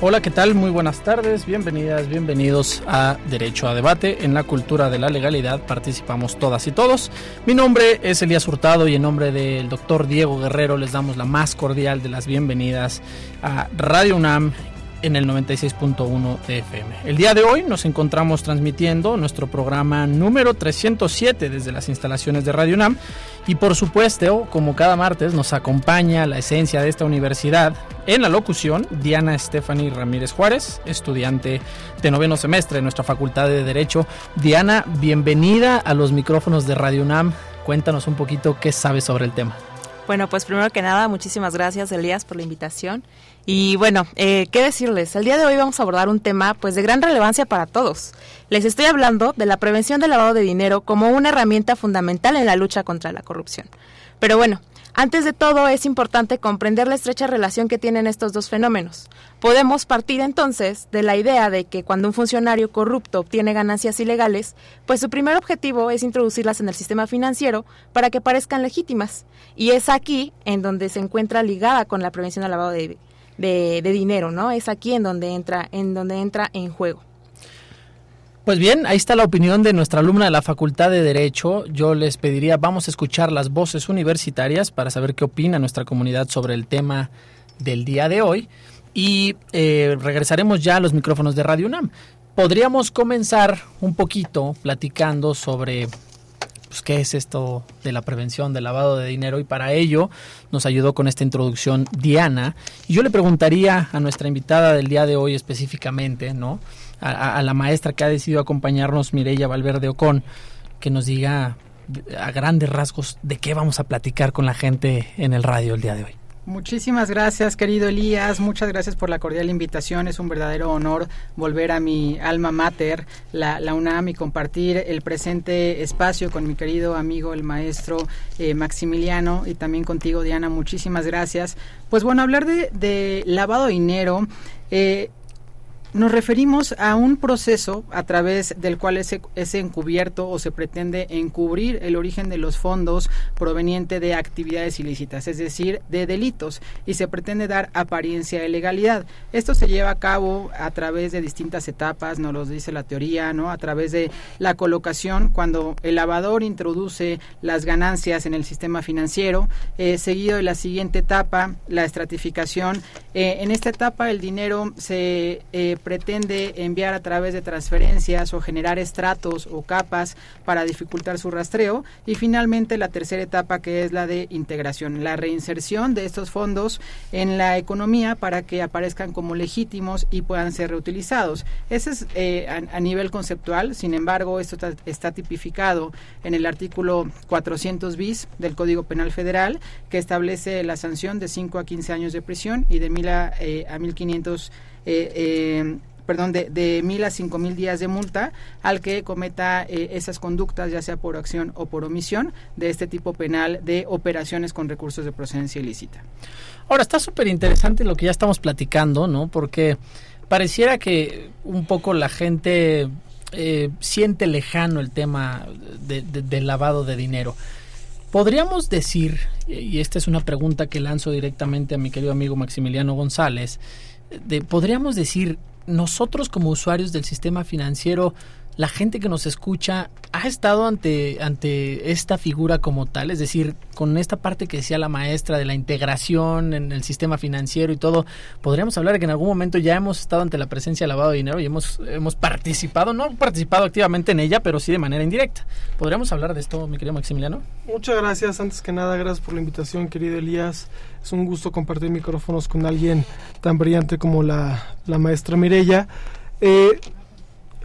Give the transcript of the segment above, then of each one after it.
Hola, ¿qué tal? Muy buenas tardes, bienvenidas, bienvenidos a Derecho a Debate. En la cultura de la legalidad participamos todas y todos. Mi nombre es Elías Hurtado y en nombre del doctor Diego Guerrero les damos la más cordial de las bienvenidas a Radio UNAM en el 96.1 de FM. El día de hoy nos encontramos transmitiendo nuestro programa número 307 desde las instalaciones de Radio UNAM y por supuesto, como cada martes, nos acompaña la esencia de esta universidad en la locución Diana Stephanie Ramírez Juárez, estudiante de noveno semestre de nuestra Facultad de Derecho. Diana, bienvenida a los micrófonos de Radio UNAM. Cuéntanos un poquito qué sabes sobre el tema. Bueno, pues primero que nada, muchísimas gracias Elías por la invitación y bueno, eh, ¿qué decirles? El día de hoy vamos a abordar un tema pues de gran relevancia para todos. Les estoy hablando de la prevención del lavado de dinero como una herramienta fundamental en la lucha contra la corrupción. Pero bueno, antes de todo es importante comprender la estrecha relación que tienen estos dos fenómenos. Podemos partir entonces de la idea de que cuando un funcionario corrupto obtiene ganancias ilegales, pues su primer objetivo es introducirlas en el sistema financiero para que parezcan legítimas. Y es aquí en donde se encuentra ligada con la prevención del lavado de, de, dinero, ¿no? Es aquí en donde entra, en donde entra en juego. Pues bien, ahí está la opinión de nuestra alumna de la Facultad de Derecho. Yo les pediría, vamos a escuchar las voces universitarias para saber qué opina nuestra comunidad sobre el tema del día de hoy. Y eh, regresaremos ya a los micrófonos de Radio UNAM. Podríamos comenzar un poquito platicando sobre pues, qué es esto de la prevención del lavado de dinero y para ello nos ayudó con esta introducción Diana. Y yo le preguntaría a nuestra invitada del día de hoy específicamente, ¿no? A, la maestra que ha decidido acompañarnos, Mireya Valverde Ocon, que nos diga a grandes rasgos de qué vamos a platicar con la gente en el radio el día de hoy. Muchísimas gracias, querido Elías. Muchas gracias por la cordial invitación. Es un verdadero honor volver a mi alma mater, la, UNAM, y compartir el presente espacio con mi querido amigo, el maestro eh, Maximiliano, y también contigo, Diana. Muchísimas gracias. Pues bueno, hablar de, lavado de dinero. Eh, nos referimos a un proceso a través del cual es, es, encubierto o se pretende encubrir el origen de los fondos proveniente de actividades ilícitas, es decir, de delitos, y se pretende dar apariencia de legalidad. Esto se lleva a cabo a través de distintas etapas, nos lo dice la teoría, ¿no? A través de la colocación, cuando el lavador introduce las ganancias en el sistema financiero, eh, seguido de la siguiente etapa, la estratificación. Eh, en esta etapa el dinero se eh, pretende enviar a través de transferencias o generar estratos o capas para dificultar su rastreo. Y finalmente la tercera etapa que es la de integración, la reinserción de estos fondos en la economía para que aparezcan como legítimos y puedan ser reutilizados. Ese es eh, a, nivel conceptual, sin embargo, esto está, tipificado en el artículo 400 bis del Código Penal Federal que establece la sanción de 5 a 15 años de prisión y de 1000 a, eh, a 1500 eh, eh, perdón, de, de mil a cinco mil días de multa al que cometa eh, esas conductas, ya sea por acción o por omisión, de este tipo penal de operaciones con recursos de procedencia ilícita. Ahora, está súper interesante lo que ya estamos platicando, ¿no? Porque pareciera que un poco la gente eh, siente lejano el tema del lavado de dinero. Podríamos decir, y esta es una pregunta que lanzo directamente a mi querido amigo Maximiliano González, podríamos decir, nosotros como usuarios del sistema financiero, la gente que nos escucha ha estado ante, ante esta figura como tal, es decir, con esta parte que decía la maestra de la integración en el sistema financiero y todo, podríamos hablar de que en algún momento ya hemos estado ante la presencia de lavado de dinero y hemos, hemos participado, no participado activamente en ella, pero sí de manera indirecta. ¿Podríamos hablar de esto, mi querido Maximiliano? Muchas gracias, antes que nada, gracias por la invitación, querido Elías. Es un gusto compartir micrófonos con alguien tan brillante como la, la maestra Mirella. Eh,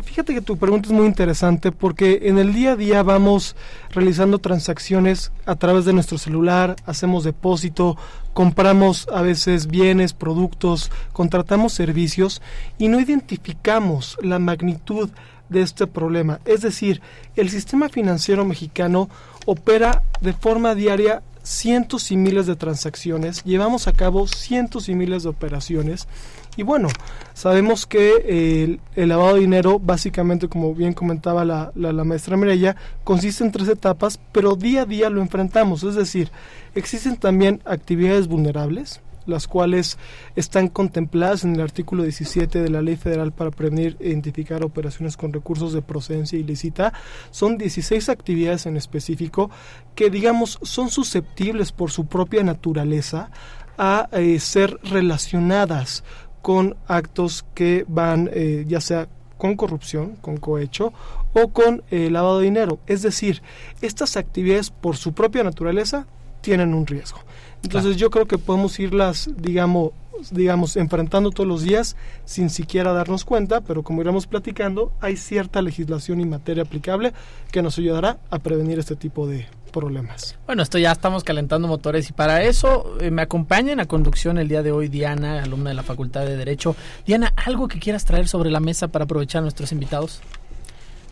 fíjate que tu pregunta es muy interesante porque en el día a día vamos realizando transacciones a través de nuestro celular, hacemos depósito, compramos a veces bienes, productos, contratamos servicios y no identificamos la magnitud de este problema. Es decir, el sistema financiero mexicano opera de forma diaria cientos y miles de transacciones, llevamos a cabo cientos y miles de operaciones y bueno, sabemos que el, lavado de dinero, básicamente, como bien comentaba la, la, maestra Mireya, consiste en tres etapas, pero día a día lo enfrentamos. Es decir, existen también actividades vulnerables, las cuales están contempladas en el artículo 17 de la Ley Federal para prevenir e identificar operaciones con recursos de procedencia ilícita. Son 16 actividades en específico que, digamos, son susceptibles por su propia naturaleza a eh, ser relacionadas con actos que van eh, ya sea con corrupción, con cohecho o con eh, lavado de dinero. Es decir, estas actividades por su propia naturaleza tienen un riesgo. Entonces yo creo que podemos irlas, digamos, digamos, enfrentando todos los días sin siquiera darnos cuenta, pero como iremos platicando, hay cierta legislación y materia aplicable que nos ayudará a prevenir este tipo de problemas. Bueno, esto ya estamos calentando motores y para eso eh, me acompaña en la conducción el día de hoy Diana, alumna de la Facultad de Derecho. Diana, ¿algo que quieras traer sobre la mesa para aprovechar a nuestros invitados?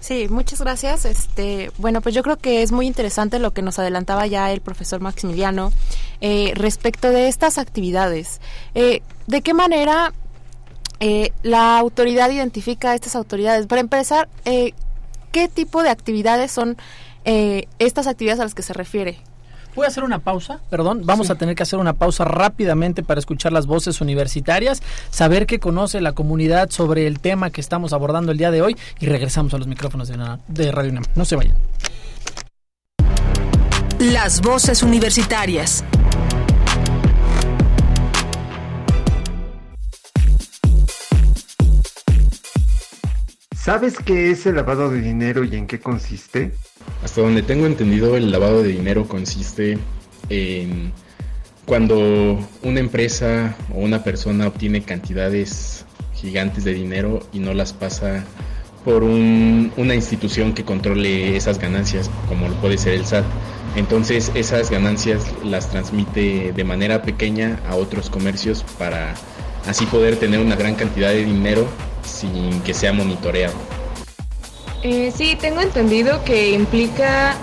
Sí, muchas gracias. Este, bueno, pues yo creo que es muy interesante lo que nos adelantaba ya el profesor Maximiliano eh, respecto de estas actividades. Eh, ¿De qué manera la autoridad identifica estas autoridades? Para empezar, ¿qué tipo de actividades son eh, estas actividades a las que se refiere. Voy a hacer una pausa, perdón, vamos a tener que hacer una pausa rápidamente para escuchar las voces universitarias, saber qué conoce la comunidad sobre el tema que estamos abordando el día de hoy y regresamos a los micrófonos de, de Radio UNAM. No se vayan. Las voces universitarias. ¿Sabes qué es el lavado de dinero y en qué consiste? Hasta donde tengo entendido, el lavado de dinero consiste en cuando una empresa o una persona obtiene cantidades gigantes de dinero y no las pasa por una institución que controle esas ganancias, como lo puede ser el SAT. Entonces esas ganancias las transmite de manera pequeña a otros comercios para así poder tener una gran cantidad de dinero sin que sea monitoreado. Eh, sí, tengo entendido que implica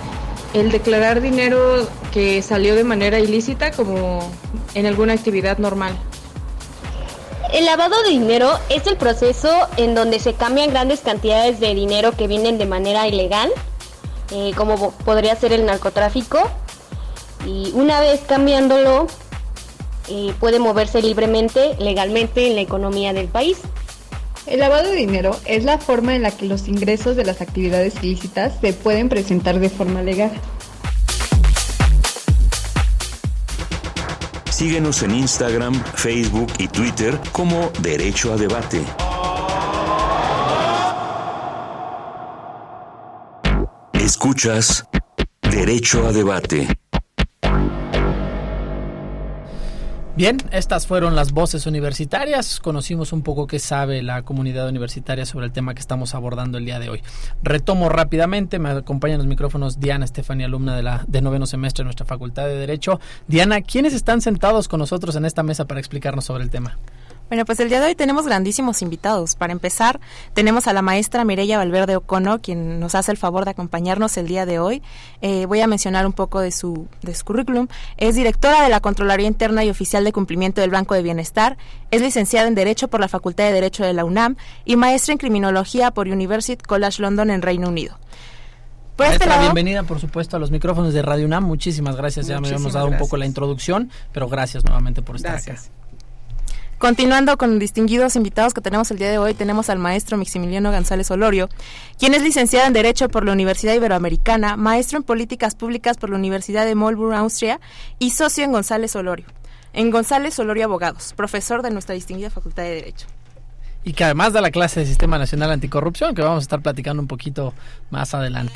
el declarar dinero que salió de manera ilícita como en alguna actividad normal. El lavado de dinero es el proceso en donde se cambian grandes cantidades de dinero que vienen de manera ilegal, eh, como podría ser el narcotráfico, y una vez cambiándolo eh, puede moverse libremente, legalmente en la economía del país. El lavado de dinero es la forma en la que los ingresos de las actividades ilícitas se pueden presentar de forma legal. Síguenos en Instagram, Facebook y Twitter como Derecho a Debate. Escuchas Derecho a Debate. Bien, estas fueron las voces universitarias. Conocimos un poco qué sabe la comunidad universitaria sobre el tema que estamos abordando el día de hoy. Retomo rápidamente, me acompañan los micrófonos Diana Estefania, alumna de la de noveno semestre de nuestra Facultad de Derecho. Diana, ¿quiénes están sentados con nosotros en esta mesa para explicarnos sobre el tema? Bueno, pues el día de hoy tenemos grandísimos invitados. Para empezar, tenemos a la maestra Mireya Valverde Ocono, quien nos hace el favor de acompañarnos el día de hoy. Eh, voy a mencionar un poco de su, de su currículum. Es directora de la Controlaría Interna y Oficial de Cumplimiento del Banco de Bienestar. Es licenciada en Derecho por la Facultad de Derecho de la UNAM y maestra en Criminología por University College London en Reino Unido. Por este lado, bienvenida, por supuesto, a los micrófonos de Radio UNAM. Muchísimas gracias. Ya me habíamos dado un poco la introducción, pero gracias nuevamente por estar acá. Continuando con distinguidos invitados que tenemos el día de hoy, tenemos al maestro Maximiliano González Olorio, quien es licenciado en Derecho por la Universidad Iberoamericana, maestro en Políticas Públicas por la Universidad de Marlborough, Austria, y socio en González Olorio. En González Olorio Abogados, profesor de nuestra distinguida Facultad de Derecho. Y que además da la clase de Sistema Nacional Anticorrupción, que vamos a estar platicando un poquito más adelante.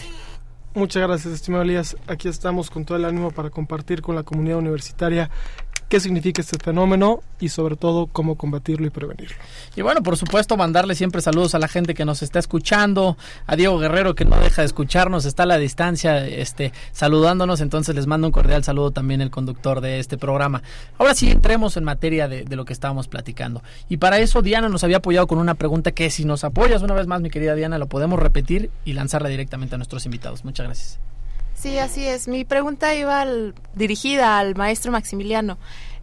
Muchas gracias, estimado Elías. Aquí estamos con todo el ánimo para compartir con la comunidad universitaria qué significa este fenómeno y sobre todo cómo combatirlo y prevenirlo. Y bueno, por supuesto, mandarle siempre saludos a la gente que nos está escuchando, a Diego Guerrero que no deja de escucharnos, está a la distancia este, saludándonos, entonces les mando un cordial saludo también el conductor de este programa. Ahora sí, entremos en materia de, de lo que estábamos platicando. Y para eso Diana nos había apoyado con una pregunta que si nos apoyas una vez más, mi querida Diana, lo podemos repetir y lanzarla directamente a nuestros invitados. Muchas gracias. Sí, así es. Mi pregunta iba dirigida al maestro Maximiliano.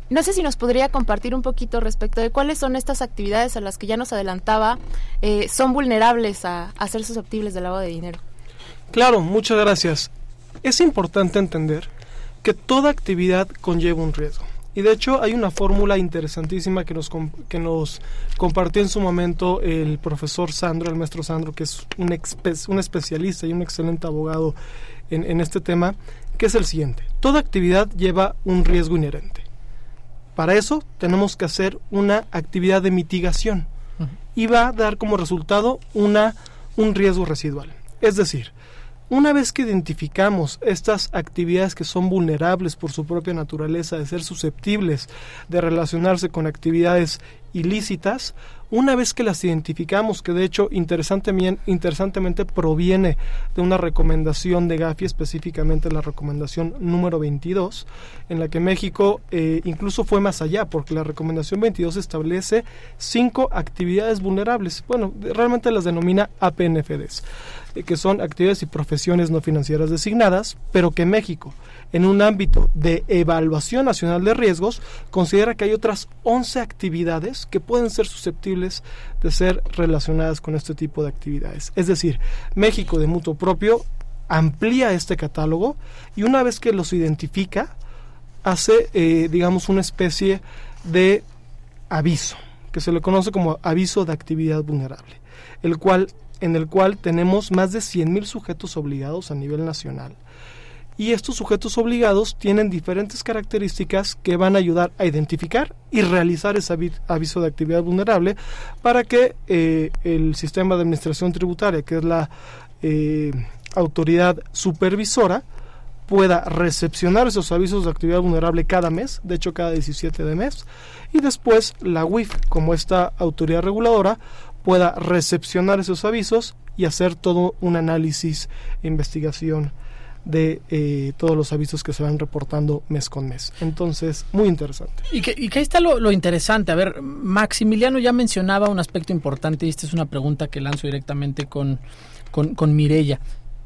No sé si nos podría compartir un poquito respecto de cuáles son estas actividades a las que ya nos adelantaba, eh, son vulnerables a, a ser susceptibles de lavado de dinero. Claro, muchas gracias. Es importante entender que toda actividad conlleva un riesgo. Y de hecho hay una fórmula interesantísima que nos, que nos compartió en su momento el profesor Sandro, el maestro Sandro, que es un, un especialista y un excelente abogado en, este tema, que es el siguiente. Toda actividad lleva un riesgo inherente. Para eso tenemos que hacer una actividad de mitigación y va a dar como resultado una, un riesgo residual. Es decir, una vez que identificamos estas actividades que son vulnerables por su propia naturaleza de ser susceptibles de relacionarse con actividades ilícitas, una vez que las identificamos, que de hecho interesantemente, proviene de una recomendación de Gafi, específicamente la recomendación número 22, en la que México eh, incluso fue más allá, porque la recomendación 22 establece cinco actividades vulnerables. Bueno, realmente las denomina APNFDs, eh, que son actividades y profesiones no financieras designadas, pero que México, en un ámbito de evaluación nacional de riesgos, considera que hay otras 11 actividades que pueden ser susceptibles de ser relacionadas con este tipo de actividades. Es decir, México de mutuo propio amplía este catálogo y una vez que los identifica, hace, eh, digamos, una especie de aviso, que se le conoce como aviso de actividad vulnerable, el cual, en el cual tenemos más de 100.000 sujetos obligados a nivel nacional y estos sujetos obligados tienen diferentes características que van a ayudar a identificar y realizar ese aviso de actividad vulnerable para que eh, el sistema de administración tributaria, que es la eh, autoridad supervisora, pueda recepcionar esos avisos de actividad vulnerable cada mes, de hecho cada 17 de mes, y después la UIF, como esta autoridad reguladora, pueda recepcionar esos avisos y hacer todo un análisis investigación de eh, todos los avisos que se van reportando mes con mes. Entonces, muy interesante. Y que, y que ahí está lo, interesante. A ver, Maximiliano ya mencionaba un aspecto importante y esta es una pregunta que lanzo directamente con, con, con Mirella.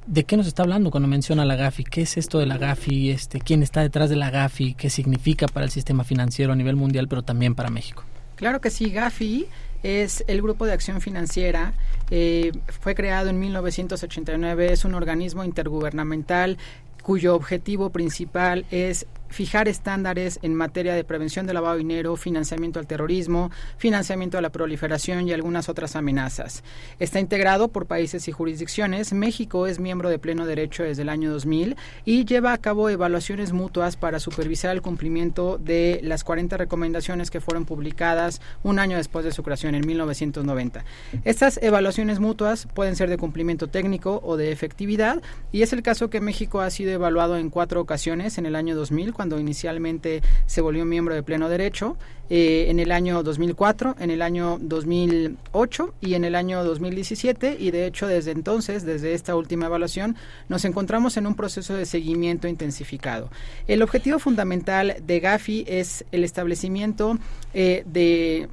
¿De qué nos está hablando cuando menciona la GAFI? ¿Qué es esto de la GAFI? Este, ¿Quién está detrás de la GAFI? ¿Qué significa para el sistema financiero a nivel mundial, pero también para México? Claro que sí, GAFI es el Grupo de Acción Financiera. Eh, fue creado en 1989, es un organismo intergubernamental cuyo objetivo principal es fijar estándares en materia de prevención del lavado de dinero, financiamiento al terrorismo, financiamiento a la proliferación y algunas otras amenazas. Está integrado por países y jurisdicciones. México es miembro de pleno derecho desde el año 2000 y lleva a cabo evaluaciones mutuas para supervisar el cumplimiento de las 40 recomendaciones que fueron publicadas un año después de su creación, en 1990. Estas evaluaciones mutuas pueden ser de cumplimiento técnico o de efectividad y es el caso que México ha sido evaluado en cuatro ocasiones en el año 2000 cuando inicialmente se volvió miembro de pleno derecho, eh, en el año 2004, en el año 2008 y en el año 2017 y de hecho desde entonces, desde esta última evaluación, nos encontramos en un proceso de seguimiento intensificado. El objetivo fundamental de GAFI es el establecimiento eh, de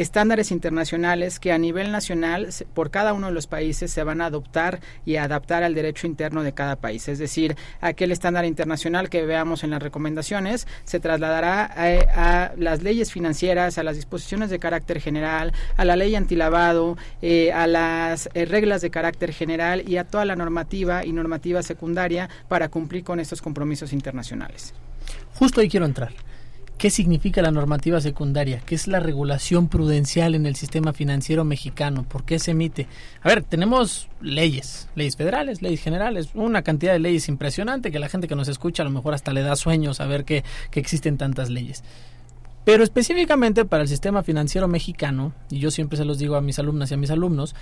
estándares internacionales que a nivel nacional por cada uno de los países se van a adoptar y adaptar al derecho interno de cada país. Es decir, aquel estándar internacional que veamos en las recomendaciones se trasladará a, las leyes financieras, a las disposiciones de carácter general, a la ley antilavado, eh, a las eh, reglas de carácter general y a toda la normativa y normativa secundaria para cumplir con estos compromisos internacionales. Justo ahí quiero entrar. ¿Qué significa la normativa secundaria? ¿Qué es la regulación prudencial en el sistema financiero mexicano? ¿Por qué se emite? A ver, tenemos leyes, leyes federales, leyes generales, una cantidad de leyes impresionante que la gente que nos escucha a lo mejor hasta le da sueño saber que, que existen tantas leyes. Pero específicamente para el sistema financiero mexicano, y yo siempre se los digo a mis alumnas y a mis alumnos,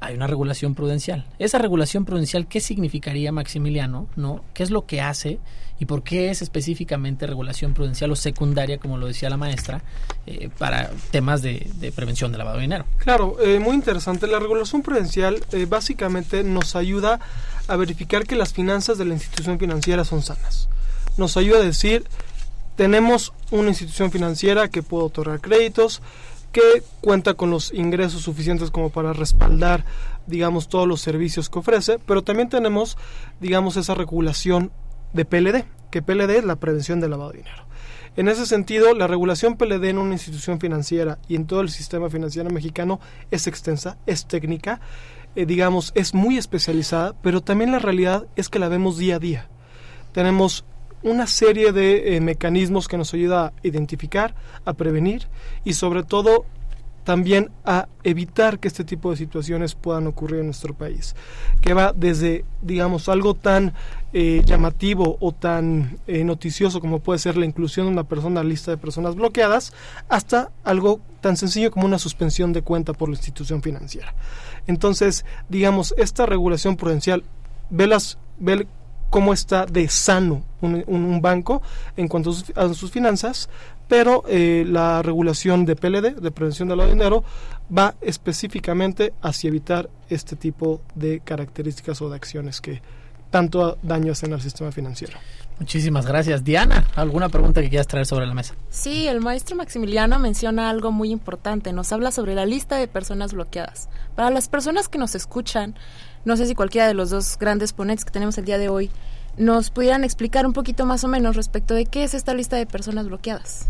hay una regulación prudencial. Esa regulación prudencial, ¿qué significaría, Maximiliano? ¿No? ¿Qué es lo que hace y por qué es específicamente regulación prudencial o secundaria, como lo decía la maestra, eh, para temas de, prevención de lavado de dinero? Claro, eh, muy interesante. La regulación prudencial eh, básicamente nos ayuda a verificar que las finanzas de la institución financiera son sanas. Nos ayuda a decir, tenemos una institución financiera que puede otorgar créditos, que cuenta con los ingresos suficientes como para respaldar, digamos, todos los servicios que ofrece, pero también tenemos, digamos, esa regulación de PLD, que PLD es la prevención del lavado de dinero. En ese sentido, la regulación PLD en una institución financiera y en todo el sistema financiero mexicano es extensa, es técnica, eh, digamos, es muy especializada, pero también la realidad es que la vemos día a día. Tenemos una serie de eh, mecanismos que nos ayuda a identificar, a prevenir y sobre todo también a evitar que este tipo de situaciones puedan ocurrir en nuestro país, que va desde, digamos, algo tan eh, llamativo o tan eh, noticioso como puede ser la inclusión de una persona en la lista de personas bloqueadas, hasta algo tan sencillo como una suspensión de cuenta por la institución financiera. Entonces, digamos, esta regulación prudencial ve, las, cómo está de sano un, banco en cuanto a sus, finanzas, pero eh, la regulación de PLD, de prevención del dinero, va específicamente hacia evitar este tipo de características o de acciones que tanto daño hacen al sistema financiero. Muchísimas gracias. Diana, ¿alguna pregunta que quieras traer sobre la mesa? Sí, el maestro Maximiliano menciona algo muy importante. Nos habla sobre la lista de personas bloqueadas. Para las personas que nos escuchan, no sé si cualquiera de los dos grandes ponentes que tenemos el día de hoy nos pudieran explicar un poquito más o menos respecto de qué es esta lista de personas bloqueadas.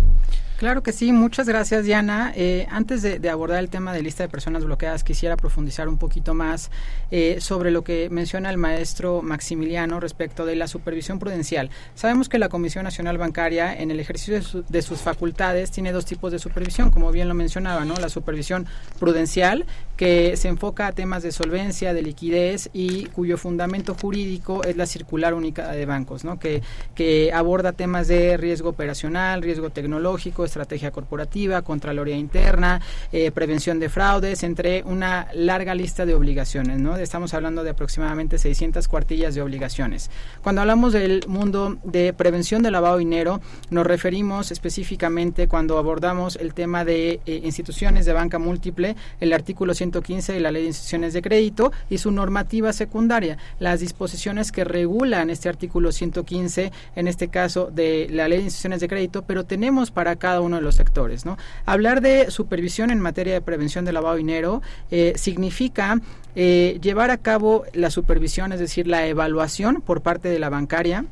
Claro que sí, muchas gracias Diana. Eh, antes de, abordar el tema de lista de personas bloqueadas, quisiera profundizar un poquito más eh, sobre lo que menciona el maestro Maximiliano respecto de la supervisión prudencial. Sabemos que la Comisión Nacional Bancaria en el ejercicio de, sus facultades tiene dos tipos de supervisión, como bien lo mencionaba, ¿no? La supervisión prudencial, que se enfoca a temas de solvencia, de liquidez y cuyo fundamento jurídico es la circular única de bancos, ¿no? Que, que aborda temas de riesgo operacional, riesgo tecnológico, estrategia corporativa, contraloría interna, eh, prevención de fraudes, entre una larga lista de obligaciones, ¿no? Estamos hablando de aproximadamente 600 cuartillas de obligaciones. Cuando hablamos del mundo de prevención de lavado de dinero, nos referimos específicamente cuando abordamos el tema de eh, instituciones de banca múltiple, el artículo 115 de la Ley de Instituciones de Crédito y su normativa secundaria, las disposiciones que regulan este artículo 115, en este caso de la Ley de Instituciones de Crédito, pero tenemos para cada uno de los sectores. ¿no? Hablar de supervisión en materia de prevención de lavado de dinero eh, significa eh, llevar a cabo la supervisión, es decir, la evaluación por parte de la bancaria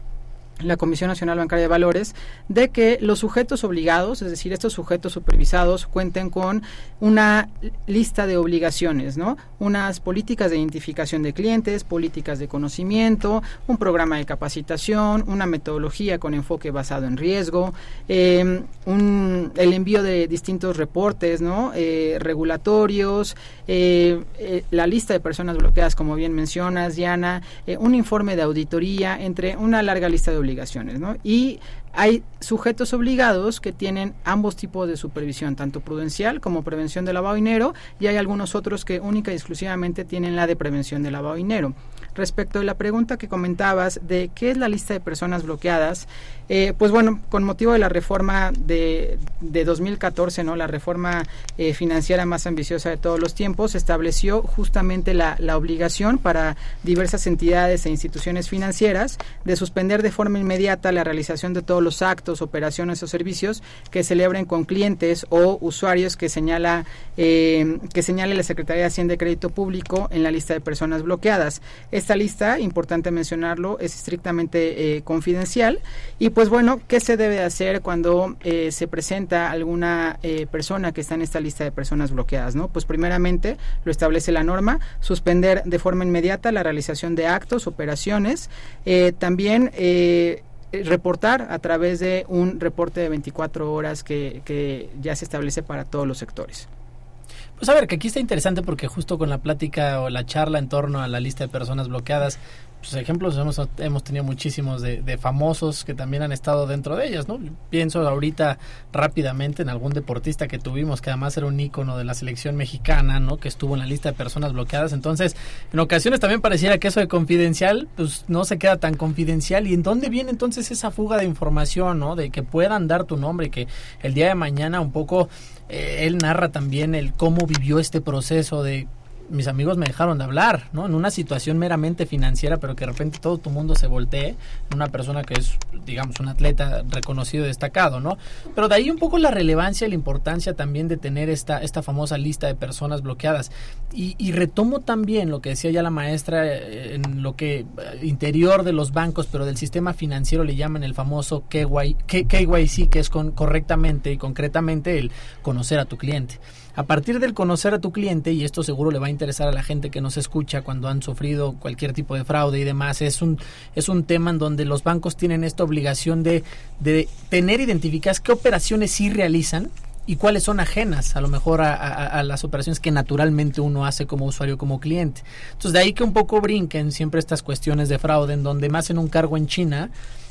la Comisión Nacional Bancaria de Valores de que los sujetos obligados, es decir, estos sujetos supervisados, cuenten con una lista de obligaciones, ¿no? Unas políticas de identificación de clientes, políticas de conocimiento, un programa de capacitación, una metodología con enfoque basado en riesgo, em, el envío de distintos reportes, ¿no? Eh, regulatorios, eh, eh, la lista de personas bloqueadas, como bien mencionas, Diana, un informe de auditoría, entre una larga lista de obligaciones, ¿no? Y hay sujetos obligados que tienen ambos tipos de supervisión, tanto prudencial como prevención de lavado de dinero, y hay algunos otros que única y exclusivamente tienen la de prevención de lavado de dinero. Respecto de la pregunta que comentabas de qué es la lista de personas bloqueadas, eh, pues bueno, con motivo de la reforma de, de 2014, ¿no? la reforma eh, financiera más ambiciosa de todos los tiempos, estableció justamente la, la obligación para diversas entidades e instituciones financieras de suspender de forma inmediata la realización de todos los actos, operaciones o servicios que celebren con clientes o usuarios que señala eh, que señale la Secretaría de Hacienda de Crédito Público en la lista de personas bloqueadas. Esta lista, importante mencionarlo, es estrictamente eh, confidencial y pues bueno, ¿qué se debe hacer cuando eh, se presenta alguna persona que está en esta lista de personas bloqueadas? Pues primeramente lo establece la norma, suspender de forma inmediata la realización de actos, operaciones, también eh, reportar a través de un reporte de 24 horas que ya se establece para todos los sectores. Pues a ver, que aquí está interesante porque justo con la plática o la charla en torno a la lista de personas bloqueadas, pues, ejemplos hemos, hemos tenido muchísimos de, de, famosos que también han estado dentro de ellas, ¿no? Pienso ahorita rápidamente en algún deportista que tuvimos, que además era un ícono de la selección mexicana, ¿no? Que estuvo en la lista de personas bloqueadas. Entonces, en ocasiones también pareciera que eso de confidencial, pues no se queda tan confidencial. ¿Y en dónde viene entonces esa fuga de información, ¿no? De que puedan dar tu nombre que el día de mañana un poco eh, él narra también el cómo vivió este proceso de mis amigos me dejaron de hablar, ¿no? En una situación meramente financiera, pero que de repente todo tu mundo se voltee, una persona que es, digamos, un atleta reconocido y destacado, ¿no? Pero de ahí un poco la relevancia y la importancia también de tener esta, esta famosa lista de personas bloqueadas. Y, y retomo también lo que decía ya la maestra eh, en lo que eh, interior de los bancos, pero del sistema financiero le llaman el famoso KY, KYC, que es con, correctamente y concretamente el conocer a tu cliente. A partir del conocer a tu cliente, y esto seguro le va a interesar a la gente que nos escucha cuando han sufrido cualquier tipo de fraude y demás, es un, es un tema en donde los bancos tienen esta obligación de, de tener identificadas qué operaciones sí realizan y cuáles son ajenas a lo mejor a, a, las operaciones que naturalmente uno hace como usuario, como cliente. Entonces de ahí que un poco brinquen siempre estas cuestiones de fraude en donde me hacen un cargo en China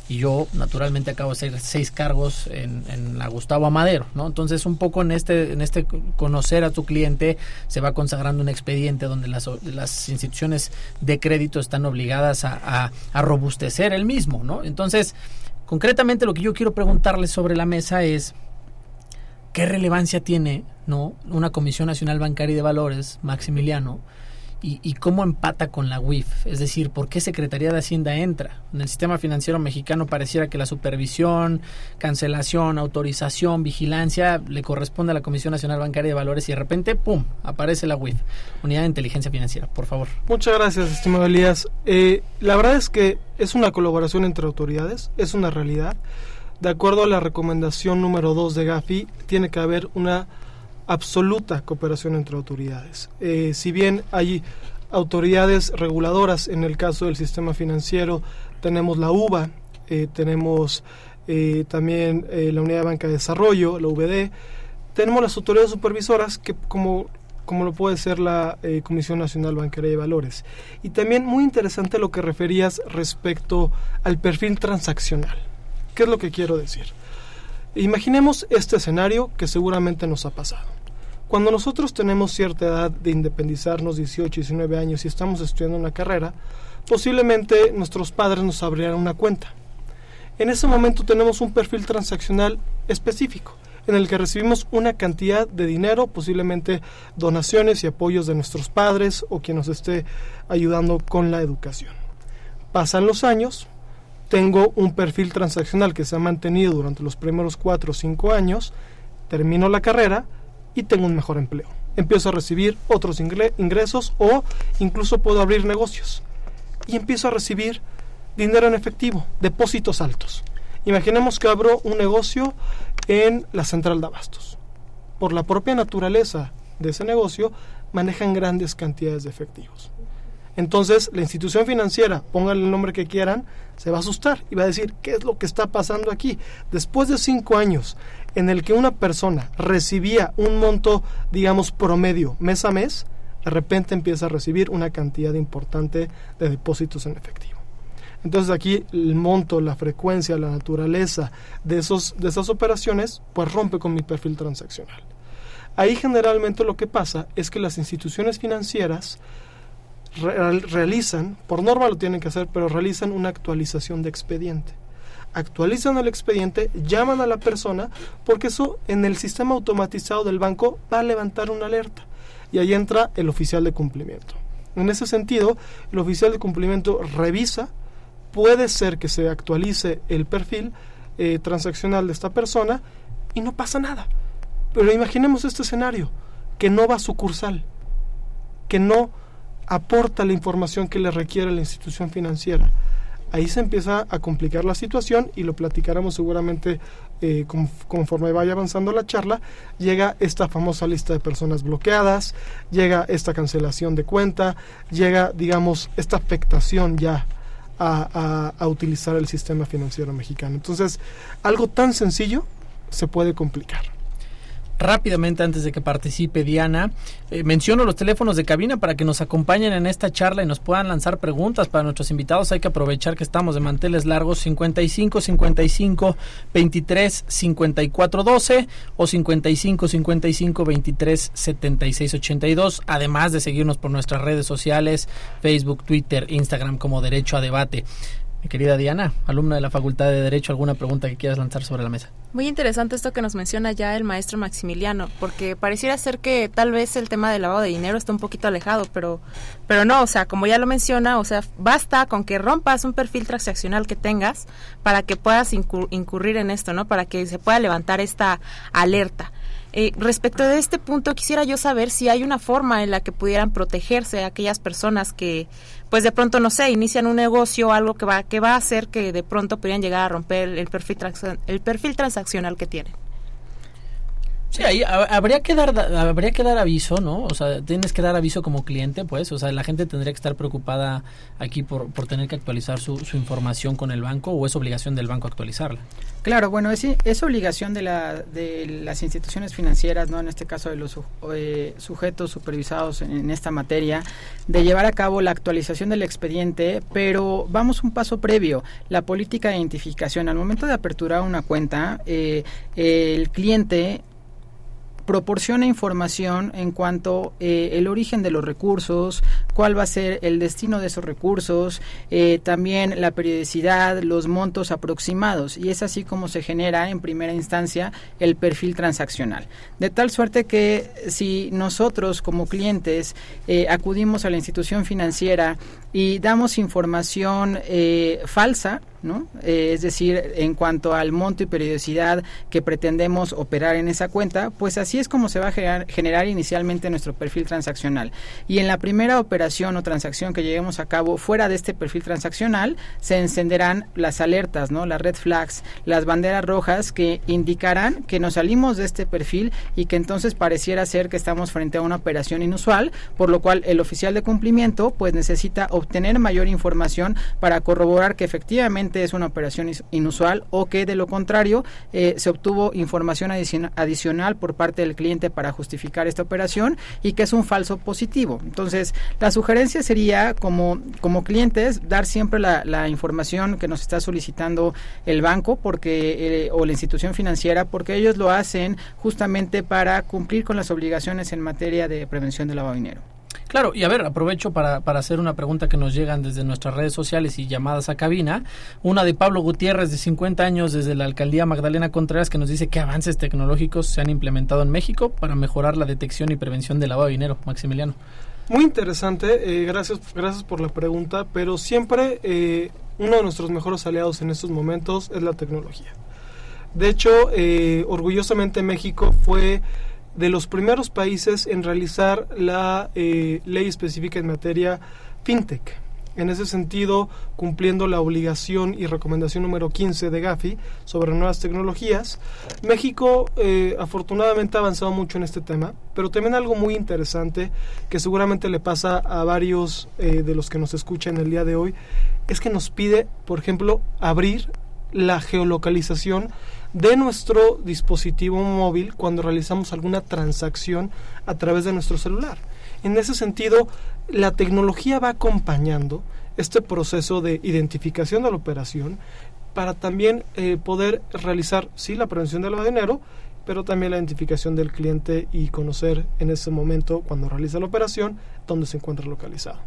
y yo naturalmente acabo de hacer seis cargos en, en, la Gustavo Amadero, ¿no? Entonces un poco en este, en este conocer a tu cliente se va consagrando un expediente donde las, las instituciones de crédito están obligadas a, a, robustecer el mismo, ¿no? Entonces, concretamente lo que yo quiero preguntarles sobre la mesa es qué relevancia tiene, ¿no? Una Comisión Nacional Bancaria y de Valores, Maximiliano, y, cómo empata con la UIF. Es decir, ¿por qué Secretaría de Hacienda entra? En el sistema financiero mexicano pareciera que la supervisión, cancelación, autorización, vigilancia le corresponde a la Comisión Nacional Bancaria de Valores y de repente, ¡pum!, aparece la UIF, Unidad de Inteligencia Financiera. Por favor. Muchas gracias, estimado Elías. Eh, la verdad es que es una colaboración entre autoridades, es una realidad. De acuerdo a la recomendación número 2 de Gafi, tiene que haber una absoluta cooperación entre autoridades. Eh, si bien hay autoridades reguladoras, en el caso del sistema financiero tenemos la UBA, eh, tenemos eh, también la Unidad de Banca de Desarrollo, la VD, tenemos las autoridades supervisoras que como como lo puede ser la Comisión Nacional Bancaria de Valores. Y también muy interesante lo que referías respecto al perfil transaccional. ¿Qué es lo que quiero decir? Imaginemos este escenario que seguramente nos ha pasado. Cuando nosotros tenemos cierta edad de independizarnos, 18, 19 años, y estamos estudiando una carrera, posiblemente nuestros padres nos abrieran una cuenta. En ese momento tenemos un perfil transaccional específico en el que recibimos una cantidad de dinero, posiblemente donaciones y apoyos de nuestros padres o quien nos esté ayudando con la educación. Pasan los años, tengo un perfil transaccional que se ha mantenido durante los primeros 4 o 5 años, termino la carrera y tengo un mejor empleo. Empiezo a recibir otros ingresos o incluso puedo abrir negocios y empiezo a recibir dinero en efectivo, depósitos altos. Imaginemos que abro un negocio en la central de abastos. Por la propia naturaleza de ese negocio, manejan grandes cantidades de efectivos. Entonces, la institución financiera, pónganle el nombre que quieran, se va a asustar y va a decir, ¿qué es lo que está pasando aquí? Después de cinco años en el que una persona recibía un monto, digamos, promedio mes a mes, de repente empieza a recibir una cantidad importante de depósitos en efectivo. Entonces aquí el monto, la frecuencia, la naturaleza de, esos, de esas operaciones, pues rompe con mi perfil transaccional. Ahí generalmente lo que pasa es que las instituciones financieras realizan, por norma lo tienen que hacer, pero realizan una actualización de expediente. Actualizan el expediente, llaman a la persona, porque eso en el sistema automatizado del banco va a levantar una alerta. Y ahí entra el oficial de cumplimiento. En ese sentido, el oficial de cumplimiento revisa, puede ser que se actualice el perfil eh, transaccional de esta persona y no pasa nada. Pero imaginemos este escenario, que no va a sucursal, que no aporta la información que le requiere la institución financiera. Ahí se empieza a complicar la situación y lo platicaremos seguramente eh, conforme vaya avanzando la charla. Llega esta famosa lista de personas bloqueadas, llega esta cancelación de cuenta, llega, digamos, esta afectación ya a, utilizar el sistema financiero mexicano. Entonces, algo tan sencillo se puede complicar rápidamente antes de que participe Diana, eh, menciono los teléfonos de cabina para que nos acompañen en esta charla y nos puedan lanzar preguntas para nuestros invitados. Hay que aprovechar que estamos de manteles largos 55 55 23 54 12 o 55 55 23 76 82, además de seguirnos por nuestras redes sociales, Facebook, Twitter, Instagram como Derecho a Debate. Mi querida Diana, alumna de la Facultad de Derecho, ¿alguna pregunta que quieras lanzar sobre la mesa? Muy interesante esto que nos menciona ya el maestro Maximiliano, porque pareciera ser que tal vez el tema del lavado de dinero está un poquito alejado, pero, pero no, o sea, como ya lo menciona, o sea, basta con que rompas un perfil transaccional que tengas para que puedas incurrir en esto, ¿no? Para que se pueda levantar esta alerta. Eh, respecto de este punto, quisiera yo saber si hay una forma en la que pudieran protegerse aquellas personas que, pues de pronto, no sé, inician un negocio algo que va, que va a hacer que de pronto pudieran llegar a romper el perfil, el perfil transaccional que tienen. Sí, ahí habría que dar habría que dar aviso, ¿no? O sea, tienes que dar aviso como cliente, pues, o sea, la gente tendría que estar preocupada aquí por, por tener que actualizar su, información con el banco o es obligación del banco actualizarla. Claro, bueno, es, es obligación de, la, de las instituciones financieras, ¿no? En este caso de los eh, sujetos supervisados en, en, esta materia, de llevar a cabo la actualización del expediente, pero vamos un paso previo, la política de identificación. Al momento de aperturar una cuenta, eh, el cliente proporciona información en cuanto eh, el origen de los recursos, cuál va a ser el destino de esos recursos, eh, también la periodicidad, los montos aproximados y es así como se genera en primera instancia el perfil transaccional. De tal suerte que si nosotros como clientes eh, acudimos a la institución financiera y damos información eh, falsa, ¿no? Eh, es decir, en cuanto al monto y periodicidad que pretendemos operar en esa cuenta, pues así es como se va a generar, inicialmente nuestro perfil transaccional. Y en la primera operación o transacción que lleguemos a cabo fuera de este perfil transaccional, se encenderán las alertas, ¿no? Las red flags, las banderas rojas que indicarán que nos salimos de este perfil y que entonces pareciera ser que estamos frente a una operación inusual, por lo cual el oficial de cumplimiento pues necesita obtener mayor información para corroborar que efectivamente es una operación inusual o que de lo contrario eh, se obtuvo información adicional por parte del cliente para justificar esta operación y que es un falso positivo. Entonces, la sugerencia sería como, como clientes dar siempre la, información que nos está solicitando el banco porque eh, o la institución financiera porque ellos lo hacen justamente para cumplir con las obligaciones en materia de prevención del lavado de dinero. Claro, y a ver, aprovecho para, para hacer una pregunta que nos llegan desde nuestras redes sociales y llamadas a cabina. Una de Pablo Gutiérrez, de 50 años, desde la alcaldía Magdalena Contreras, que nos dice qué avances tecnológicos se han implementado en México para mejorar la detección y prevención del lavado de dinero. Maximiliano. Muy interesante, eh, gracias, gracias por la pregunta, pero siempre eh, uno de nuestros mejores aliados en estos momentos es la tecnología. De hecho, eh, orgullosamente México fue de los primeros países en realizar la eh, ley específica en materia fintech. En ese sentido, cumpliendo la obligación y recomendación número 15 de Gafi sobre nuevas tecnologías, México eh, afortunadamente ha avanzado mucho en este tema, pero también algo muy interesante que seguramente le pasa a varios eh, de los que nos escuchan el día de hoy, es que nos pide, por ejemplo, abrir la geolocalización de nuestro dispositivo móvil cuando realizamos alguna transacción a través de nuestro celular. En ese sentido, la tecnología va acompañando este proceso de identificación de la operación para también eh, poder realizar, sí, la prevención del lavado de dinero, pero también la identificación del cliente y conocer en ese momento, cuando realiza la operación, dónde se encuentra localizado.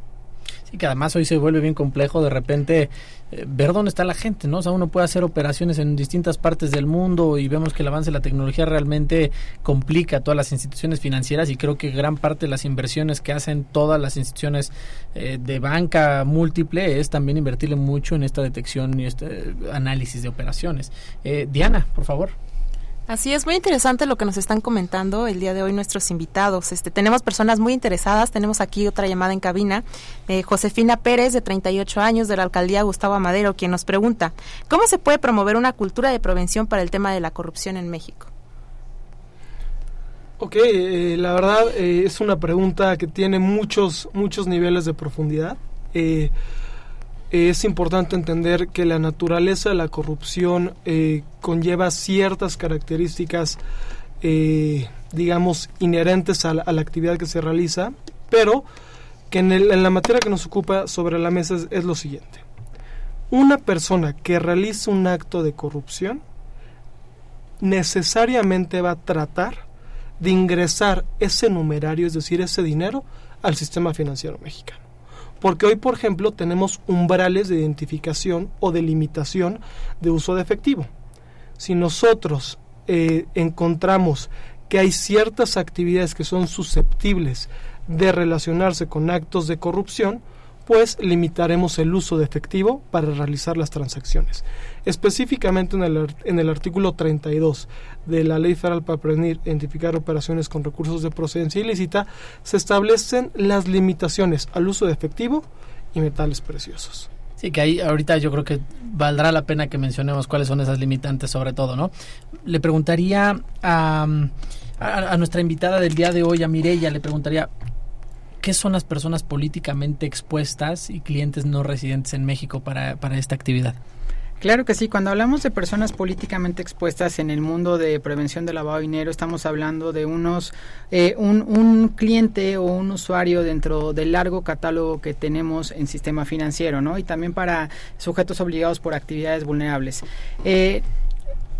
Sí, que además hoy se vuelve bien complejo de repente eh, ver dónde está la gente, ¿no? O sea, uno puede hacer operaciones en distintas partes del mundo y vemos que el avance de la tecnología realmente complica a todas las instituciones financieras y creo que gran parte de las inversiones que hacen todas las instituciones eh, de banca múltiple es también invertirle mucho en esta detección y este análisis de operaciones. Eh, Diana, por favor. Así es, muy interesante lo que nos están comentando el día de hoy nuestros invitados. Este, tenemos personas muy interesadas, tenemos aquí otra llamada en cabina, eh, Josefina Pérez, de 38 años, de la alcaldía Gustavo Amadero, quien nos pregunta, ¿cómo se puede promover una cultura de prevención para el tema de la corrupción en México? Ok, eh, la verdad eh, es una pregunta que tiene muchos, muchos niveles de profundidad. Es importante entender que la naturaleza de la corrupción eh, conlleva ciertas características eh, digamos, inherentes a la, actividad que se realiza, pero que en, la materia que nos ocupa sobre la mesa es, lo siguiente. Una persona que realiza un acto de corrupción necesariamente va a tratar de ingresar ese numerario, es decir, ese dinero, al sistema financiero mexicano. Porque hoy, por ejemplo, tenemos umbrales de identificación o de limitación de uso de efectivo. Si nosotros eh, encontramos que hay ciertas actividades que son susceptibles de relacionarse con actos de corrupción, pues limitaremos el uso de efectivo para realizar las transacciones. Específicamente en el, en el artículo 32 de la Ley Federal para prevenir e identificar operaciones con recursos de procedencia ilícita, se establecen las limitaciones al uso de efectivo y metales preciosos. Sí, que ahí ahorita yo creo que valdrá la pena que mencionemos cuáles son esas limitantes sobre todo, ¿no? Le preguntaría a, a, nuestra invitada del día de hoy, a Mirella, le preguntaría, ¿qué son las personas políticamente expuestas y clientes no residentes en México para, para esta actividad? Claro que sí, cuando hablamos de personas políticamente expuestas en el mundo de prevención de lavado de dinero, estamos hablando de unos eh, un, un, cliente o un usuario dentro del largo catálogo que tenemos en sistema financiero, ¿no? Y también para sujetos obligados por actividades vulnerables. Eh,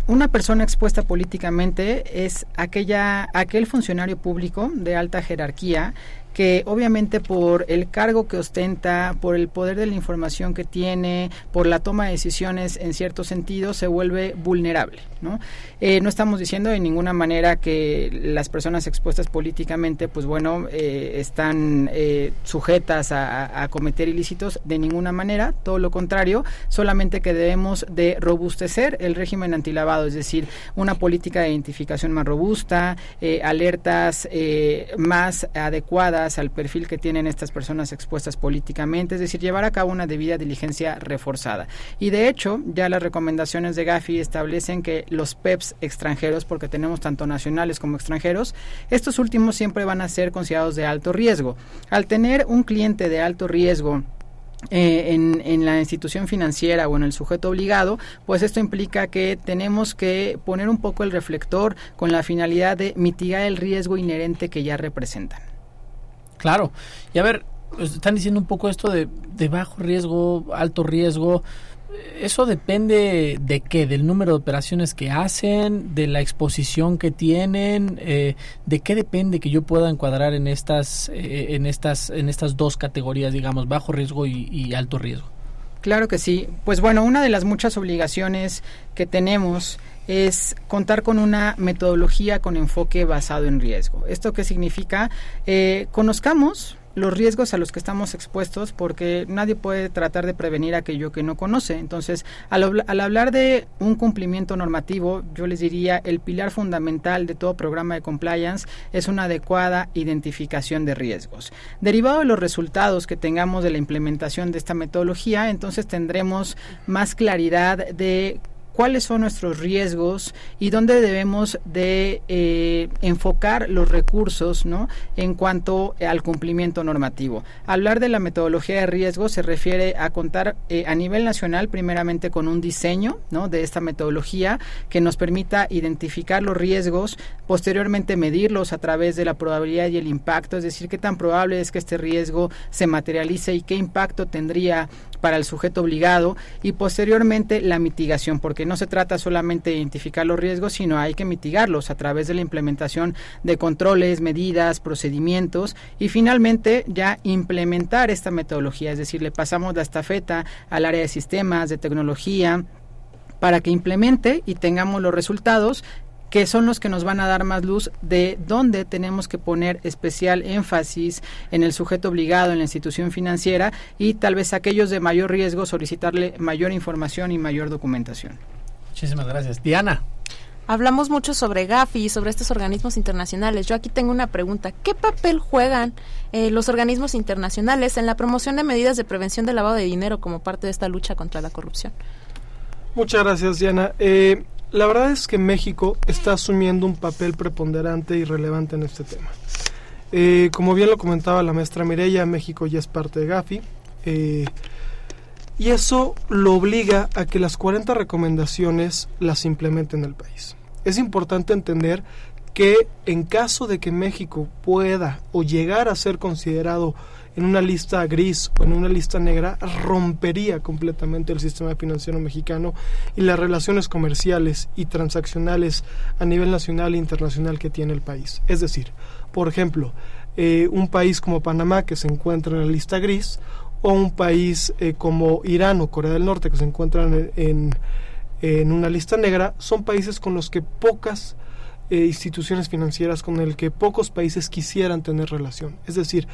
una persona expuesta políticamente es aquella aquel funcionario público de alta jerarquía que obviamente por el cargo que ostenta, por el poder de la información que tiene, por la toma de decisiones en cierto sentido, se vuelve vulnerable. ¿no? Eh, no estamos diciendo de ninguna manera que las personas expuestas políticamente, pues bueno, eh, están eh, sujetas a, a, cometer ilícitos de ninguna manera, todo lo contrario, solamente que debemos de robustecer el régimen antilavado, es decir, una política de identificación más robusta, alertas más adecuadas al perfil que tienen estas personas expuestas políticamente, es decir, llevar a cabo una debida diligencia reforzada. Y de hecho, ya las recomendaciones de Gafi establecen que los PEPs extranjeros, porque tenemos tanto nacionales como extranjeros, estos últimos siempre van a ser considerados de alto riesgo. Al tener un cliente de alto riesgo, eh, en, en, la institución financiera o en el sujeto obligado, pues esto implica que tenemos que poner un poco el reflector con la finalidad de mitigar el riesgo inherente que ya representan. Claro. Y a ver, pues, están diciendo un poco esto de, de bajo riesgo, alto riesgo. ¿Eso depende de qué? ¿Del número de operaciones que hacen? ¿De la exposición que tienen? Eh, ¿De qué depende que yo pueda encuadrar en estas, eh, en, estas, en estas dos categorías, digamos, bajo riesgo y, alto riesgo? Claro que sí. Pues bueno, una de las muchas obligaciones que tenemos es contar con una metodología con enfoque basado en riesgo. ¿Esto qué significa? Eh, conozcamos los riesgos a los que estamos expuestos porque nadie puede tratar de prevenir aquello que no conoce. Entonces, al, hablar de un cumplimiento normativo, yo les diría el pilar fundamental de todo programa de compliance es una adecuada identificación de riesgos. Derivado de los resultados que tengamos de la implementación de esta metodología, entonces tendremos más claridad de cuáles son nuestros riesgos y dónde debemos de eh, enfocar los recursos ¿no? en cuanto al cumplimiento normativo. Hablar de la metodología de riesgo se refiere a contar eh, a nivel nacional primeramente con un diseño ¿no? de esta metodología que nos permita identificar los riesgos, posteriormente medirlos a través de la probabilidad y el impacto, es decir, qué tan probable es que este riesgo se materialice y qué impacto tendría para el sujeto obligado y posteriormente la mitigación, porque no se trata solamente de identificar los riesgos, sino hay que mitigarlos a través de la implementación de controles, medidas, procedimientos y finalmente ya implementar esta metodología, es decir, le pasamos la estafeta al área de sistemas, de tecnología, para que implemente y tengamos los resultados que son los que nos van a dar más luz de dónde tenemos que poner especial énfasis en el sujeto obligado en la institución financiera y tal vez aquellos de mayor riesgo solicitarle mayor información y mayor documentación. Muchísimas gracias. Diana. Hablamos mucho sobre GAFI y sobre estos organismos internacionales. Yo aquí tengo una pregunta. ¿Qué papel juegan eh, los organismos internacionales en la promoción de medidas de prevención del lavado de dinero como parte de esta lucha contra la corrupción? Muchas gracias, Diana. Eh, la verdad es que México está asumiendo un papel preponderante y relevante en este tema. Eh, como bien lo comentaba la maestra Mireya, México ya es parte de Gafi. Eh, y eso lo obliga a que las 40 recomendaciones las implementen el país. Es importante entender que en caso de que México pueda o llegar a ser considerado en una lista gris o en una lista negra, rompería completamente el sistema financiero mexicano y las relaciones comerciales y transaccionales a nivel nacional e internacional que tiene el país. Es decir, por ejemplo, eh, un país como Panamá que se encuentra en la lista gris o un país eh, como Irán o Corea del Norte que se encuentran en, en, una lista negra son países con los que pocas eh, instituciones financieras, con el que pocos países quisieran tener relación. Es decir,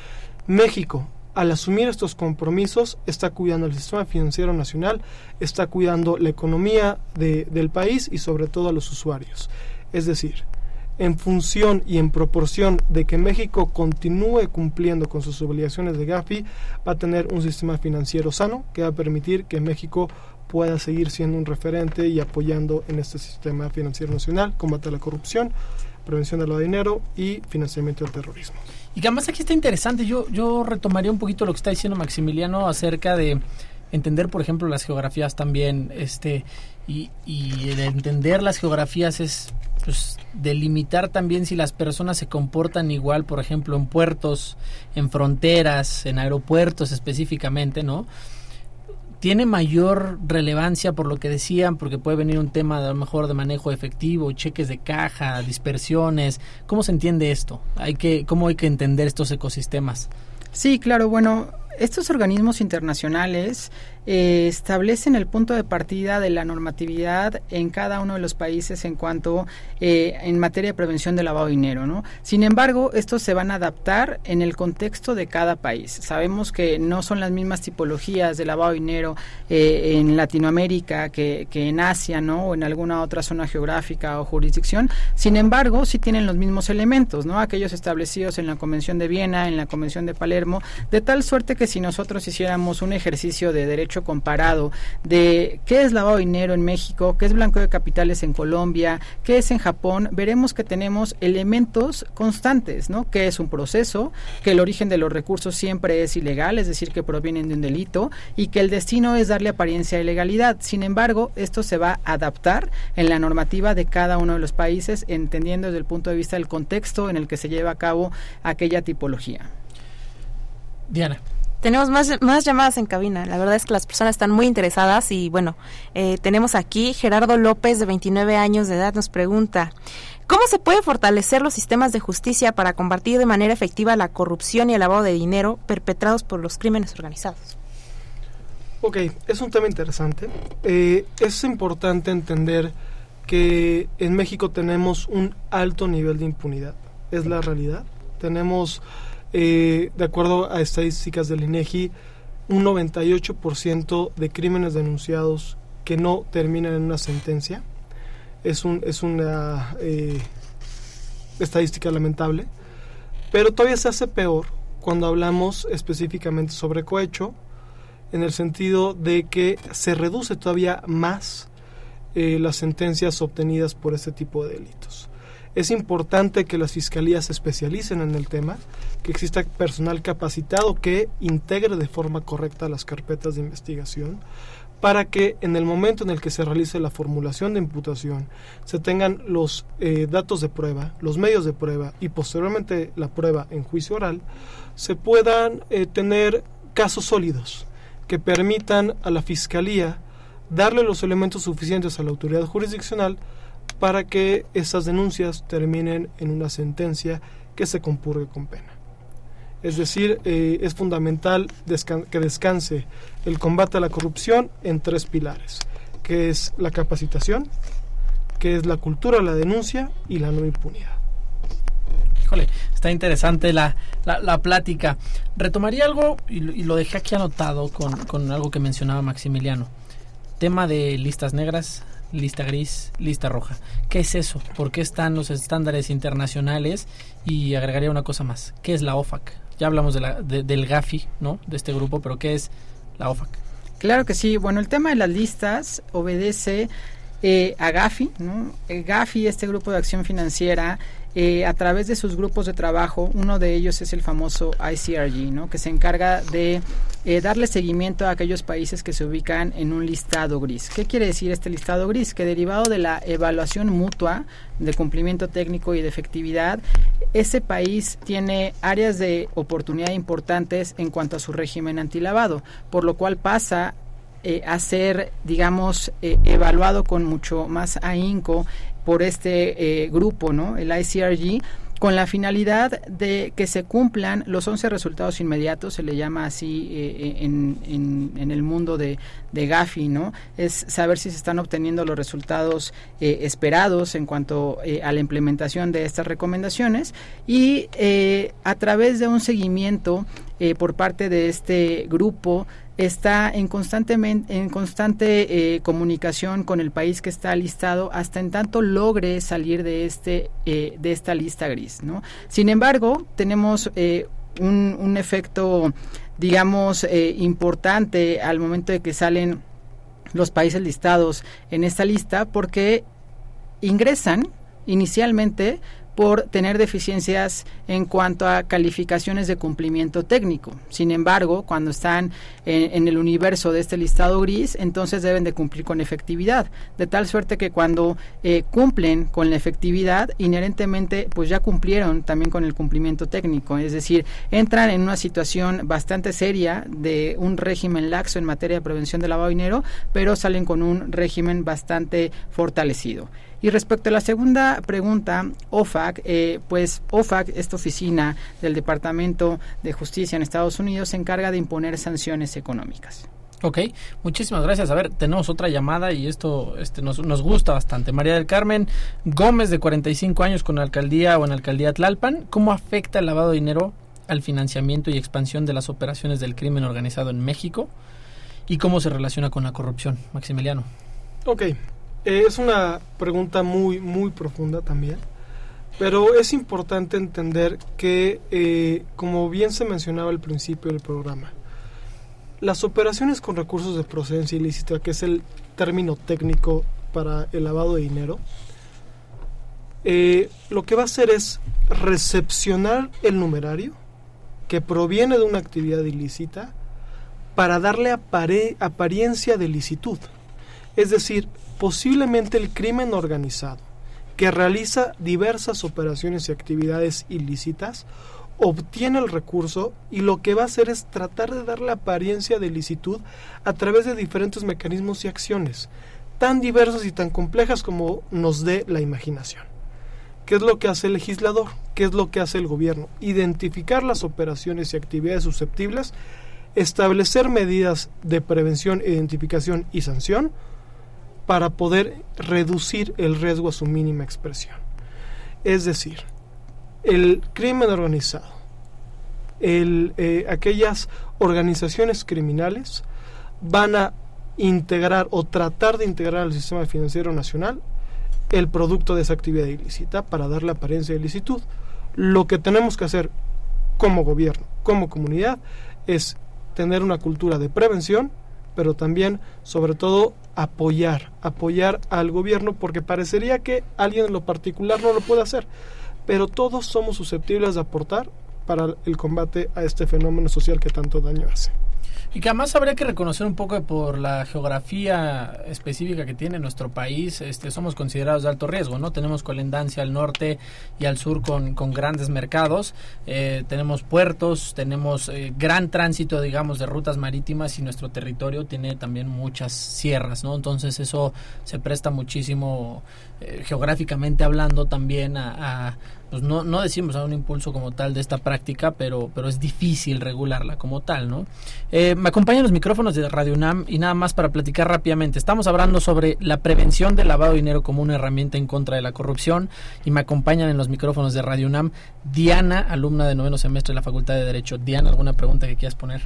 México, al asumir estos compromisos, está cuidando el sistema financiero nacional, está cuidando la economía de, del país y sobre todo a los usuarios. Es decir, en función y en proporción de que México continúe cumpliendo con sus obligaciones de Gafi, va a tener un sistema financiero sano que va a permitir que México pueda seguir siendo un referente y apoyando en este sistema financiero nacional, combate a la corrupción, prevención del dinero y financiamiento del terrorismo. Y que además aquí está interesante, yo, yo retomaría un poquito lo que está diciendo Maximiliano acerca de entender, por ejemplo, las geografías también, este, y, y el entender las geografías es pues, delimitar también si las personas se comportan igual, por ejemplo, en puertos, en fronteras, en aeropuertos específicamente, ¿no? Tiene mayor relevancia por lo que decían, porque puede venir un tema a lo mejor de manejo efectivo, cheques de caja, dispersiones. ¿Cómo se entiende esto? Hay que, ¿Cómo hay que entender estos ecosistemas? Sí, claro, bueno, estos organismos internacionales eh, establecen el punto de partida de la normatividad en cada uno de los países en cuanto eh, en materia de prevención del lavado de dinero, ¿no? Sin embargo, estos se van a adaptar en el contexto de cada país. Sabemos que no son las mismas tipologías de lavado de dinero eh, en Latinoamérica que, que, en Asia, ¿no? O en alguna otra zona geográfica o jurisdicción. Sin embargo, sí tienen los mismos elementos, ¿no? Aquellos establecidos en la Convención de Viena, en la Convención de Palermo, de tal suerte que si nosotros hiciéramos un ejercicio de derecho comparado de qué es lavado de dinero en México, qué es blanco de capitales en Colombia, qué es en Japón, veremos que tenemos elementos constantes, ¿no? Que es un proceso, que el origen de los recursos siempre es ilegal, es decir, que provienen de un delito y que el destino es darle apariencia de legalidad. Sin embargo, esto se va a adaptar en la normativa de cada uno de los países, entendiendo desde el punto de vista del contexto en el que se lleva a cabo aquella tipología. Diana. Tenemos más, más llamadas en cabina. La verdad es que las personas están muy interesadas y bueno, eh, tenemos aquí Gerardo López de 29 años de edad nos pregunta, ¿cómo se puede fortalecer los sistemas de justicia para combatir de manera efectiva la corrupción y el lavado de dinero perpetrados por los crímenes organizados? Ok, es un tema interesante. Eh, es importante entender que en México tenemos un alto nivel de impunidad. Es la realidad. Tenemos eh, de acuerdo a estadísticas del INEGI, un 98% de crímenes denunciados que no terminan en una sentencia. Es, un, es una eh, estadística lamentable. Pero todavía se hace peor cuando hablamos específicamente sobre cohecho, en el sentido de que se reduce todavía más eh, las sentencias obtenidas por este tipo de delitos. Es importante que las fiscalías se especialicen en el tema, que exista personal capacitado que integre de forma correcta las carpetas de investigación, para que en el momento en el que se realice la formulación de imputación se tengan los eh, datos de prueba, los medios de prueba y posteriormente la prueba en juicio oral, se puedan eh, tener casos sólidos que permitan a la Fiscalía darle los elementos suficientes a la autoridad jurisdiccional para que esas denuncias terminen en una sentencia que se compurgue con pena. Es decir, eh, es fundamental que descanse el combate a la corrupción en tres pilares, que es la capacitación, que es la cultura la denuncia y la no impunidad. Híjole, está interesante la, la, plática. Retomaría algo y, y, lo dejé aquí anotado con, con algo que mencionaba Maximiliano. Tema de listas negras, lista gris, lista roja. ¿Qué es eso? ¿Por qué están los estándares internacionales? Y agregaría una cosa más. ¿Qué es la OFAC? Ya hablamos de la, del GAFI, ¿no? De este grupo, pero ¿qué es la OFAC? Claro que sí. Bueno, el tema de las listas obedece eh, a Gafi, ¿no? Eh, Gafi, este grupo de acción financiera, eh, a través de sus grupos de trabajo, uno de ellos es el famoso ICRG, ¿no? que se encarga de eh, darle seguimiento a aquellos países que se ubican en un listado gris. ¿Qué quiere decir este listado gris? Que derivado de la evaluación mutua de cumplimiento técnico y de efectividad, ese país tiene áreas de oportunidad importantes en cuanto a su régimen antilavado, por lo cual pasa eh, a ser, digamos, evaluado con mucho más ahínco por este eh, grupo, ¿no? El ICRG, con la finalidad de que se cumplan los 11 resultados inmediatos, se le llama así eh, eh, en, en, el mundo de, de, Gafi, ¿no? Es saber si se están obteniendo los resultados esperados en cuanto a la implementación de estas recomendaciones y a través de un seguimiento por parte de este grupo está en, constantemente, en constante eh, comunicación con el país que está listado hasta en tanto logre salir de, este, eh, de esta lista gris. ¿no? Sin embargo, tenemos eh, un, un, efecto, digamos, importante al momento de que salen los países listados en esta lista porque ingresan inicialmente por tener deficiencias en cuanto a calificaciones de cumplimiento técnico. Sin embargo, cuando están en, el universo de este listado gris, entonces deben de cumplir con efectividad, de tal suerte que cuando eh, cumplen con la efectividad, inherentemente pues ya cumplieron también con el cumplimiento técnico, es decir, entran en una situación bastante seria de un régimen laxo en materia de prevención de lavado de dinero, pero salen con un régimen bastante fortalecido. Y respecto a la segunda pregunta, OFAC, eh, pues OFAC, esta oficina del Departamento de Justicia en Estados Unidos, se encarga de imponer sanciones económicas. Ok, muchísimas gracias. A ver, tenemos otra llamada y esto este, nos, nos gusta bastante. María del Carmen Gómez, de 45 años, con alcaldía o en alcaldía Tlalpan. ¿Cómo afecta el lavado de dinero al financiamiento y expansión de las operaciones del crimen organizado en México? ¿Y cómo se relaciona con la corrupción, Maximiliano? Ok, es una pregunta muy, muy profunda también, pero es importante entender que, eh, como bien se mencionaba al principio del programa, las operaciones con recursos de procedencia ilícita, que es el término técnico para el lavado de dinero, eh, lo que va a hacer es recepcionar el numerario que proviene de una actividad ilícita para darle apariencia de licitud. Es decir, posiblemente el crimen organizado, que realiza diversas operaciones y actividades ilícitas, obtiene el recurso y lo que va a hacer es tratar de dar la apariencia de licitud a través de diferentes mecanismos y acciones, tan diversas y tan complejas como nos dé la imaginación. ¿Qué es lo que hace el legislador? ¿Qué es lo que hace el gobierno? Identificar las operaciones y actividades susceptibles, establecer medidas de prevención, identificación y sanción, para poder reducir el riesgo a su mínima expresión. Es decir, el crimen organizado, eh, aquellas organizaciones criminales van a integrar o tratar de integrar al sistema financiero nacional el producto de esa actividad ilícita para darle apariencia de licitud. Lo que tenemos que hacer como gobierno, como comunidad, es tener una cultura de prevención, pero también, sobre todo, apoyar, apoyar al gobierno, porque parecería que alguien en lo particular no lo puede hacer, pero todos somos susceptibles de aportar para el combate a este fenómeno social que tanto daño hace. Y que además habría que reconocer un poco por la geografía específica que tiene nuestro país, este, somos considerados de alto riesgo, ¿no? Tenemos colindancia al norte y al sur con, con grandes mercados, eh, tenemos puertos, tenemos eh, gran tránsito, digamos, de rutas marítimas y nuestro territorio tiene también muchas sierras, ¿no? Entonces eso se presta muchísimo eh, geográficamente hablando también a pues no, decimos a un impulso como tal de esta práctica, pero, pero es difícil regularla como tal, ¿no? Eh, me acompañan los micrófonos de Radio UNAM y nada más para platicar rápidamente. Estamos hablando sobre la prevención del lavado de dinero como una herramienta en contra de la corrupción y me acompañan en los micrófonos de Radio UNAM Diana, alumna de noveno semestre de la Facultad de Derecho. Diana, ¿alguna pregunta que quieras poner?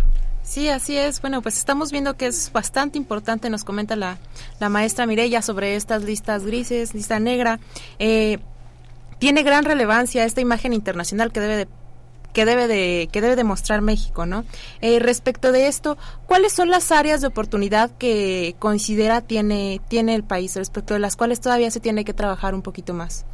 Sí, así es. Bueno, pues estamos viendo que es bastante importante, nos comenta la, la maestra Mireya sobre estas listas grises, lista negra. Eh, tiene gran relevancia esta imagen internacional que debe de que debe de que debe demostrar México, ¿no? Eh, respecto de esto, ¿cuáles son las áreas de oportunidad que considera tiene tiene el país respecto de las cuales todavía se tiene que trabajar un poquito más?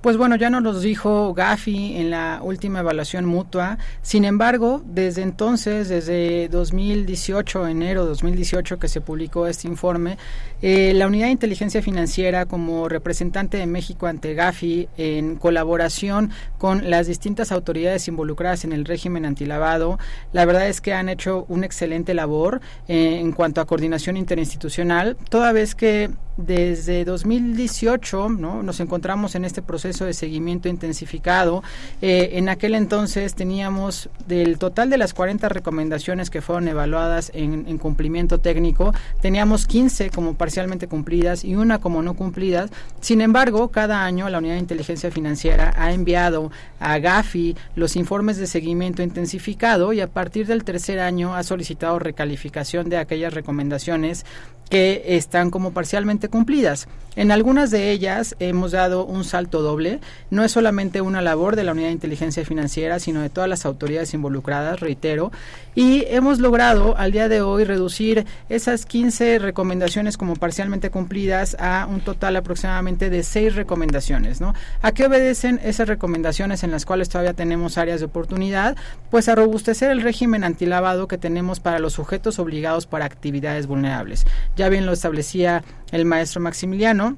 Pues bueno, ya nos lo dijo Gafi en la última evaluación mutua. Sin embargo, desde entonces, desde 2018, enero de 2018 que se publicó este informe, eh, la Unidad de Inteligencia Financiera como representante de México ante Gafi en colaboración con las distintas autoridades involucradas en el régimen antilavado, la verdad es que han hecho una excelente labor eh, en cuanto a coordinación interinstitucional, toda vez que desde 2018 ¿no? nos encontramos en este proceso de seguimiento intensificado. Eh, en aquel entonces teníamos del total de las 40 recomendaciones que fueron evaluadas en, en, cumplimiento técnico, teníamos 15 como parcialmente cumplidas y una como no cumplidas. Sin embargo, cada año la Unidad de Inteligencia Financiera ha enviado a GAFI los informes de seguimiento intensificado y a partir del tercer año ha solicitado recalificación de aquellas recomendaciones que están como parcialmente cumplidas. En algunas de ellas hemos dado un salto doble. No es solamente una labor de la Unidad de Inteligencia Financiera, sino de todas las autoridades involucradas, reitero. Y hemos logrado al día de hoy reducir esas 15 recomendaciones como parcialmente cumplidas a un total aproximadamente de 6 recomendaciones. ¿no? ¿A qué obedecen esas recomendaciones en las cuales todavía tenemos áreas de oportunidad? Pues a robustecer el régimen antilavado que tenemos para los sujetos obligados para actividades vulnerables ya bien lo establecía el maestro Maximiliano,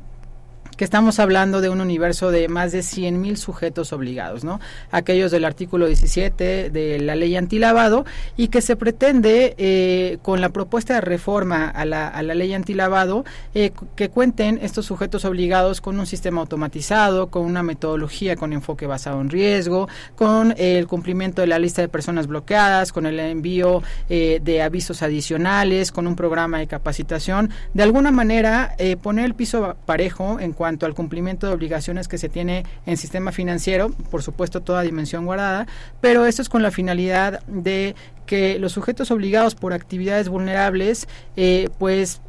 que estamos hablando de un universo de más de 100.000 sujetos obligados, ¿no? Aquellos del artículo 17 de la ley antilavado y que se pretende eh, con la propuesta de reforma a la, a la ley antilavado eh, que cuenten estos sujetos obligados con un sistema automatizado, con una metodología con enfoque basado en riesgo, con el cumplimiento de la lista de personas bloqueadas, con el envío eh, de avisos adicionales, con un programa de capacitación, de alguna manera poner el piso parejo en cuanto cuanto al cumplimiento de obligaciones que se tiene en sistema financiero, por supuesto toda dimensión guardada, pero esto es con la finalidad de que los sujetos obligados por actividades vulnerables, eh, pues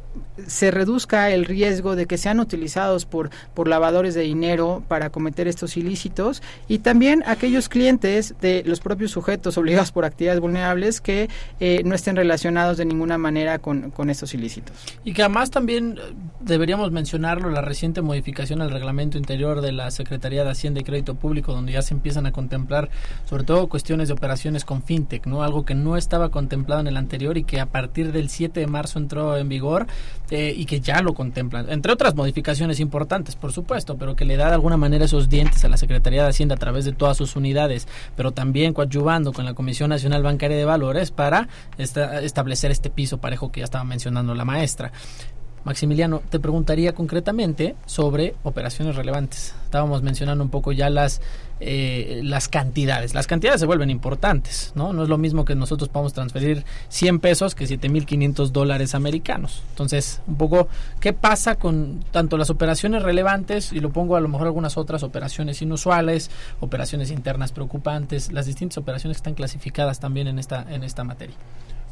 se reduzca el riesgo de que sean utilizados por, por lavadores de dinero para cometer estos ilícitos y también aquellos clientes de los propios sujetos obligados por actividades vulnerables que eh, no estén relacionados de ninguna manera con, con, estos ilícitos. Y que además también eh, deberíamos mencionarlo, la reciente modificación al reglamento interior de la Secretaría de Hacienda y Crédito Público, donde ya se empiezan a contemplar sobre todo cuestiones de operaciones con fintech, ¿no? algo que no estaba contemplado en el anterior y que a partir del 7 de marzo entró en vigor eh, y que ya lo contemplan, entre otras modificaciones importantes, por supuesto, pero que le da de alguna manera esos dientes a la Secretaría de Hacienda a través de todas sus unidades, pero también coadyuvando con la Comisión Nacional Bancaria de Valores para establecer este piso parejo que ya estaba mencionando la maestra. Maximiliano, te preguntaría concretamente sobre operaciones relevantes. Estábamos mencionando un poco ya las, eh, las cantidades. Las cantidades se vuelven importantes, ¿no? No es lo mismo que nosotros podamos transferir 100 pesos que 7.500 dólares americanos. Entonces, un poco, ¿qué pasa con tanto las operaciones relevantes y lo pongo a lo mejor algunas otras operaciones inusuales, operaciones internas preocupantes, las distintas operaciones que están clasificadas también en esta, en esta materia?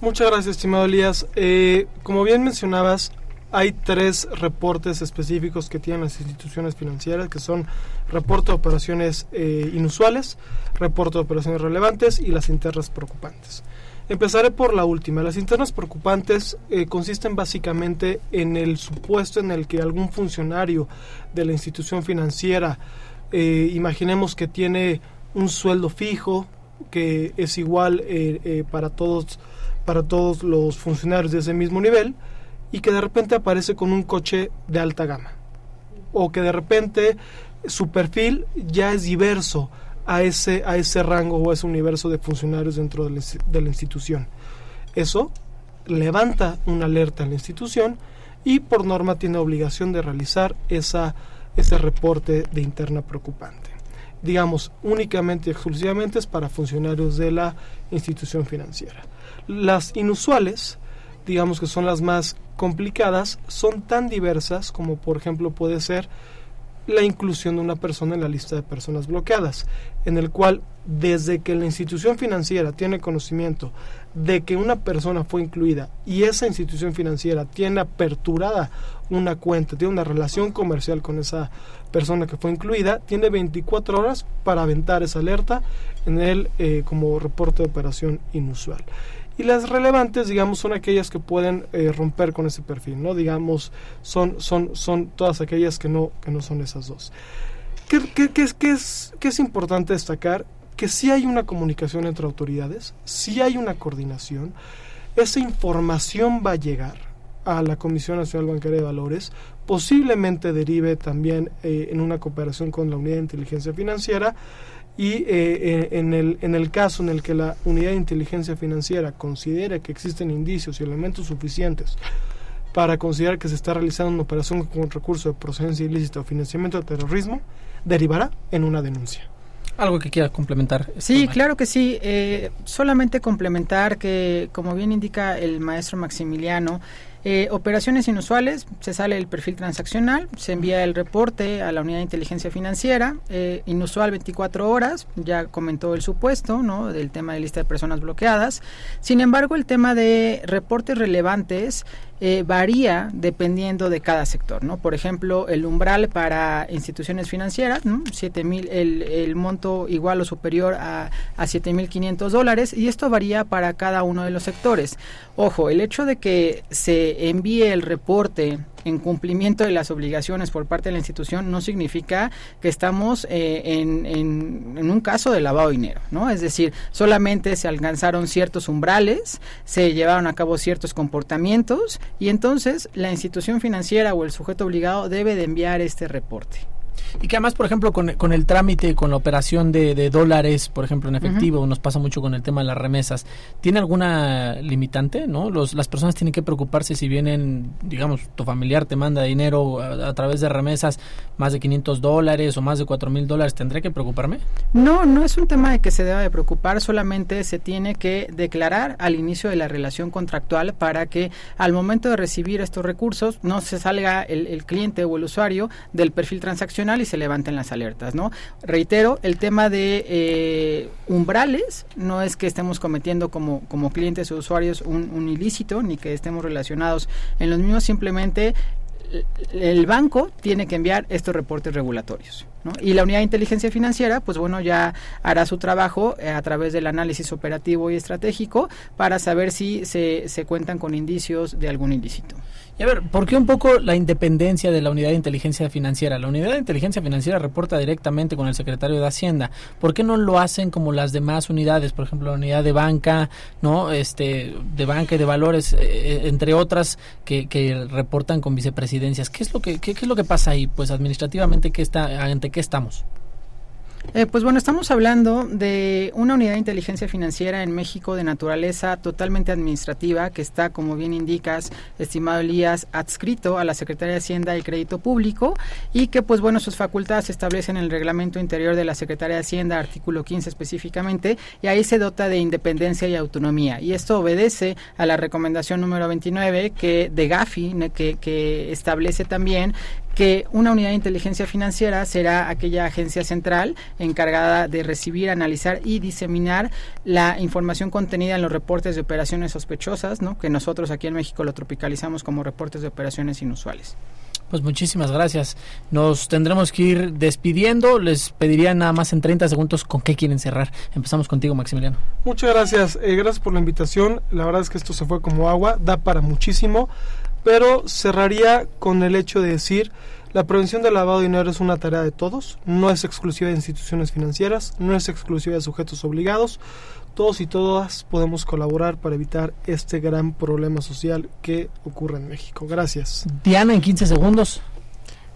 Muchas gracias, estimado Elías. Eh, como bien mencionabas, hay tres reportes específicos que tienen las instituciones financieras, que son reporte de operaciones eh, inusuales, reporte de operaciones relevantes y las internas preocupantes. Empezaré por la última. Las internas preocupantes eh, consisten básicamente en el supuesto en el que algún funcionario de la institución financiera, eh, imaginemos que tiene un sueldo fijo, que es igual para todos para todos los funcionarios de ese mismo nivel, y que de repente aparece con un coche de alta gama o que de repente su perfil ya es diverso a ese, a ese rango o a ese universo de funcionarios dentro de la, institución. Eso levanta una alerta en la institución y por norma tiene obligación de realizar esa, ese reporte de interna preocupante. Digamos, únicamente y exclusivamente es para funcionarios de la institución financiera. Las inusuales, digamos que son las más complicadas son tan diversas como por ejemplo puede ser la inclusión de una persona en la lista de personas bloqueadas, en el cual desde que la institución financiera tiene conocimiento de que una persona fue incluida y esa institución financiera tiene aperturada una cuenta, tiene una relación comercial con esa persona que fue incluida, tiene 24 horas para aventar esa alerta en el eh, como reporte de operación inusual. Y las relevantes, digamos, son aquellas que pueden eh, romper con ese perfil, ¿no? Digamos, son, son, son todas aquellas que no, que no son esas dos. ¿Qué, qué, es, qué, es, qué es importante destacar? Que sí hay una comunicación entre autoridades, sí hay una coordinación, esa información va a llegar a la Comisión Nacional Bancaria de Valores, posiblemente derive también eh, en una cooperación con la Unidad de Inteligencia Financiera, y eh, eh, en, el, en el caso en el que la unidad de inteligencia financiera considere que existen indicios y elementos suficientes para considerar que se está realizando una operación con recurso de procedencia ilícita o financiamiento de terrorismo, derivará en una denuncia. ¿Algo que quiera complementar? Sí, claro que sí. Eh, solamente complementar que, como bien indica el maestro Maximiliano, eh, operaciones inusuales, se sale el perfil transaccional, se envía el reporte a la unidad de inteligencia financiera, eh, inusual 24 horas, ya comentó el supuesto, ¿no? Del tema de lista de personas bloqueadas. Sin embargo, el tema de reportes relevantes eh, varía dependiendo de cada sector, ¿no? Por ejemplo, el umbral para instituciones financieras, ¿no? mil, el, el, monto igual o superior a, a 7.500 dólares y esto varía para cada uno de los sectores. Ojo, el hecho de que se envíe el reporte en cumplimiento de las obligaciones por parte de la institución no significa que estamos eh, en, en, un caso de lavado de dinero, ¿no? Es decir, solamente se alcanzaron ciertos umbrales, se llevaron a cabo ciertos comportamientos y entonces la institución financiera o el sujeto obligado debe de enviar este reporte. Y que además, por ejemplo, con, con el trámite, con la operación de, de dólares, por ejemplo, en efectivo, nos pasa mucho con el tema de las remesas, ¿tiene alguna limitante? no Los, Las personas tienen que preocuparse si vienen, digamos, tu familiar te manda dinero a, través de remesas más de 500 dólares o más de 4 mil dólares, ¿tendré que preocuparme? No, no es un tema de que se deba de preocupar, solamente se tiene que declarar al inicio de la relación contractual para que al momento de recibir estos recursos no se salga el, el cliente o el usuario del perfil transaccional y se levanten las alertas, ¿no? Reitero, el tema de eh, umbrales no es que estemos cometiendo como, como clientes o usuarios un, un ilícito ni que estemos relacionados en los mismos, simplemente el banco tiene que enviar estos reportes regulatorios. Y la unidad de inteligencia financiera, pues bueno, ya hará su trabajo eh, a través del análisis operativo y estratégico para saber si se, se cuentan con indicios de algún ilícito. Y a ver, ¿por qué un poco la independencia de la unidad de inteligencia financiera? La unidad de inteligencia financiera reporta directamente con el secretario de Hacienda. ¿Por qué no lo hacen como las demás unidades? Por ejemplo, la unidad de banca, ¿no? Este, de banca y de valores, eh, eh, entre otras, que, que, reportan con vicepresidencias. ¿Qué es lo que, qué, qué, es lo que pasa ahí? Pues administrativamente, ¿qué está, ¿ante qué estamos? Eh, pues bueno, estamos hablando de una unidad de inteligencia financiera en México de naturaleza totalmente administrativa que está, como bien indicas, estimado Elías, adscrito a la Secretaría de Hacienda y Crédito Público y que, pues bueno, sus facultades se establecen en el reglamento interior de la Secretaría de Hacienda, artículo 15 específicamente, y ahí se dota de independencia y autonomía. Y esto obedece a la recomendación número 29 que de Gafi, que, que establece también que una unidad de inteligencia financiera será aquella agencia central encargada de recibir, analizar y diseminar la información contenida en los reportes de operaciones sospechosas, ¿no? que nosotros aquí en México lo tropicalizamos como reportes de operaciones inusuales. Pues muchísimas gracias. Nos tendremos que ir despidiendo. Les pediría nada más en 30 segundos con qué quieren cerrar. Empezamos contigo, Maximiliano. Muchas gracias. Eh, gracias por la invitación. La verdad es que esto se fue como agua. Da para muchísimo pero cerraría con el hecho de decir la prevención del lavado de dinero es una tarea de todos, no es exclusiva de instituciones financieras, no es exclusiva de sujetos obligados. Todos y todas podemos colaborar para evitar este gran problema social que ocurre en México. Gracias. Diana, en 15 segundos.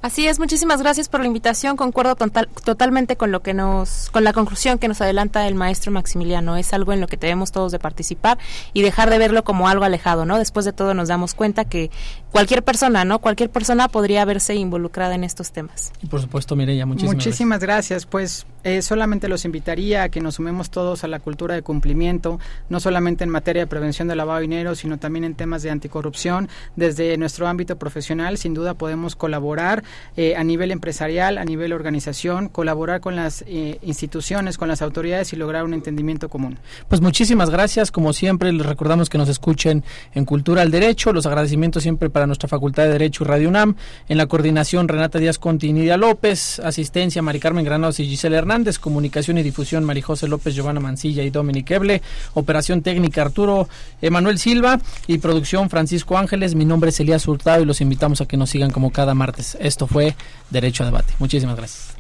Así es, muchísimas gracias por la invitación. Concuerdo totalmente con lo que nos, con la conclusión que nos adelanta el maestro Maximiliano. Es algo en lo que debemos todos de participar y dejar de verlo como algo alejado, ¿no? Después de todo nos damos cuenta que cualquier persona, ¿no? Cualquier persona podría verse involucrada en estos temas. Y por supuesto, Mireya, muchísimas, muchísimas gracias. Pues eh, solamente los invitaría a que nos sumemos todos a la cultura de cumplimiento, no solamente en materia de prevención del lavado de dinero, sino también en temas de anticorrupción. Desde nuestro ámbito profesional, sin duda podemos colaborar eh, a nivel empresarial, a nivel organización, colaborar con las eh, instituciones, con las autoridades y lograr un entendimiento común. Pues muchísimas gracias, como siempre les recordamos que nos escuchen en Cultura al Derecho, los agradecimientos siempre para nuestra Facultad de Derecho y Radio UNAM, en la coordinación Renata Díaz Conti Nidia López, asistencia Mari Carmen Granados y Gisela Hernández, comunicación y difusión Marijose López, Giovanna Mancilla y Dominic Eble, operación técnica Arturo Emanuel Silva. Y producción Francisco Ángeles. Mi nombre es Elías Hurtado y los invitamos a que nos sigan como cada martes. Esto fue Derecho a Debate. Muchísimas gracias.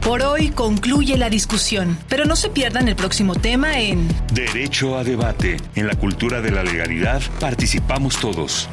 Por hoy concluye la discusión, pero no se pierdan el próximo tema en Derecho a debate. En la cultura de la legalidad participamos todos.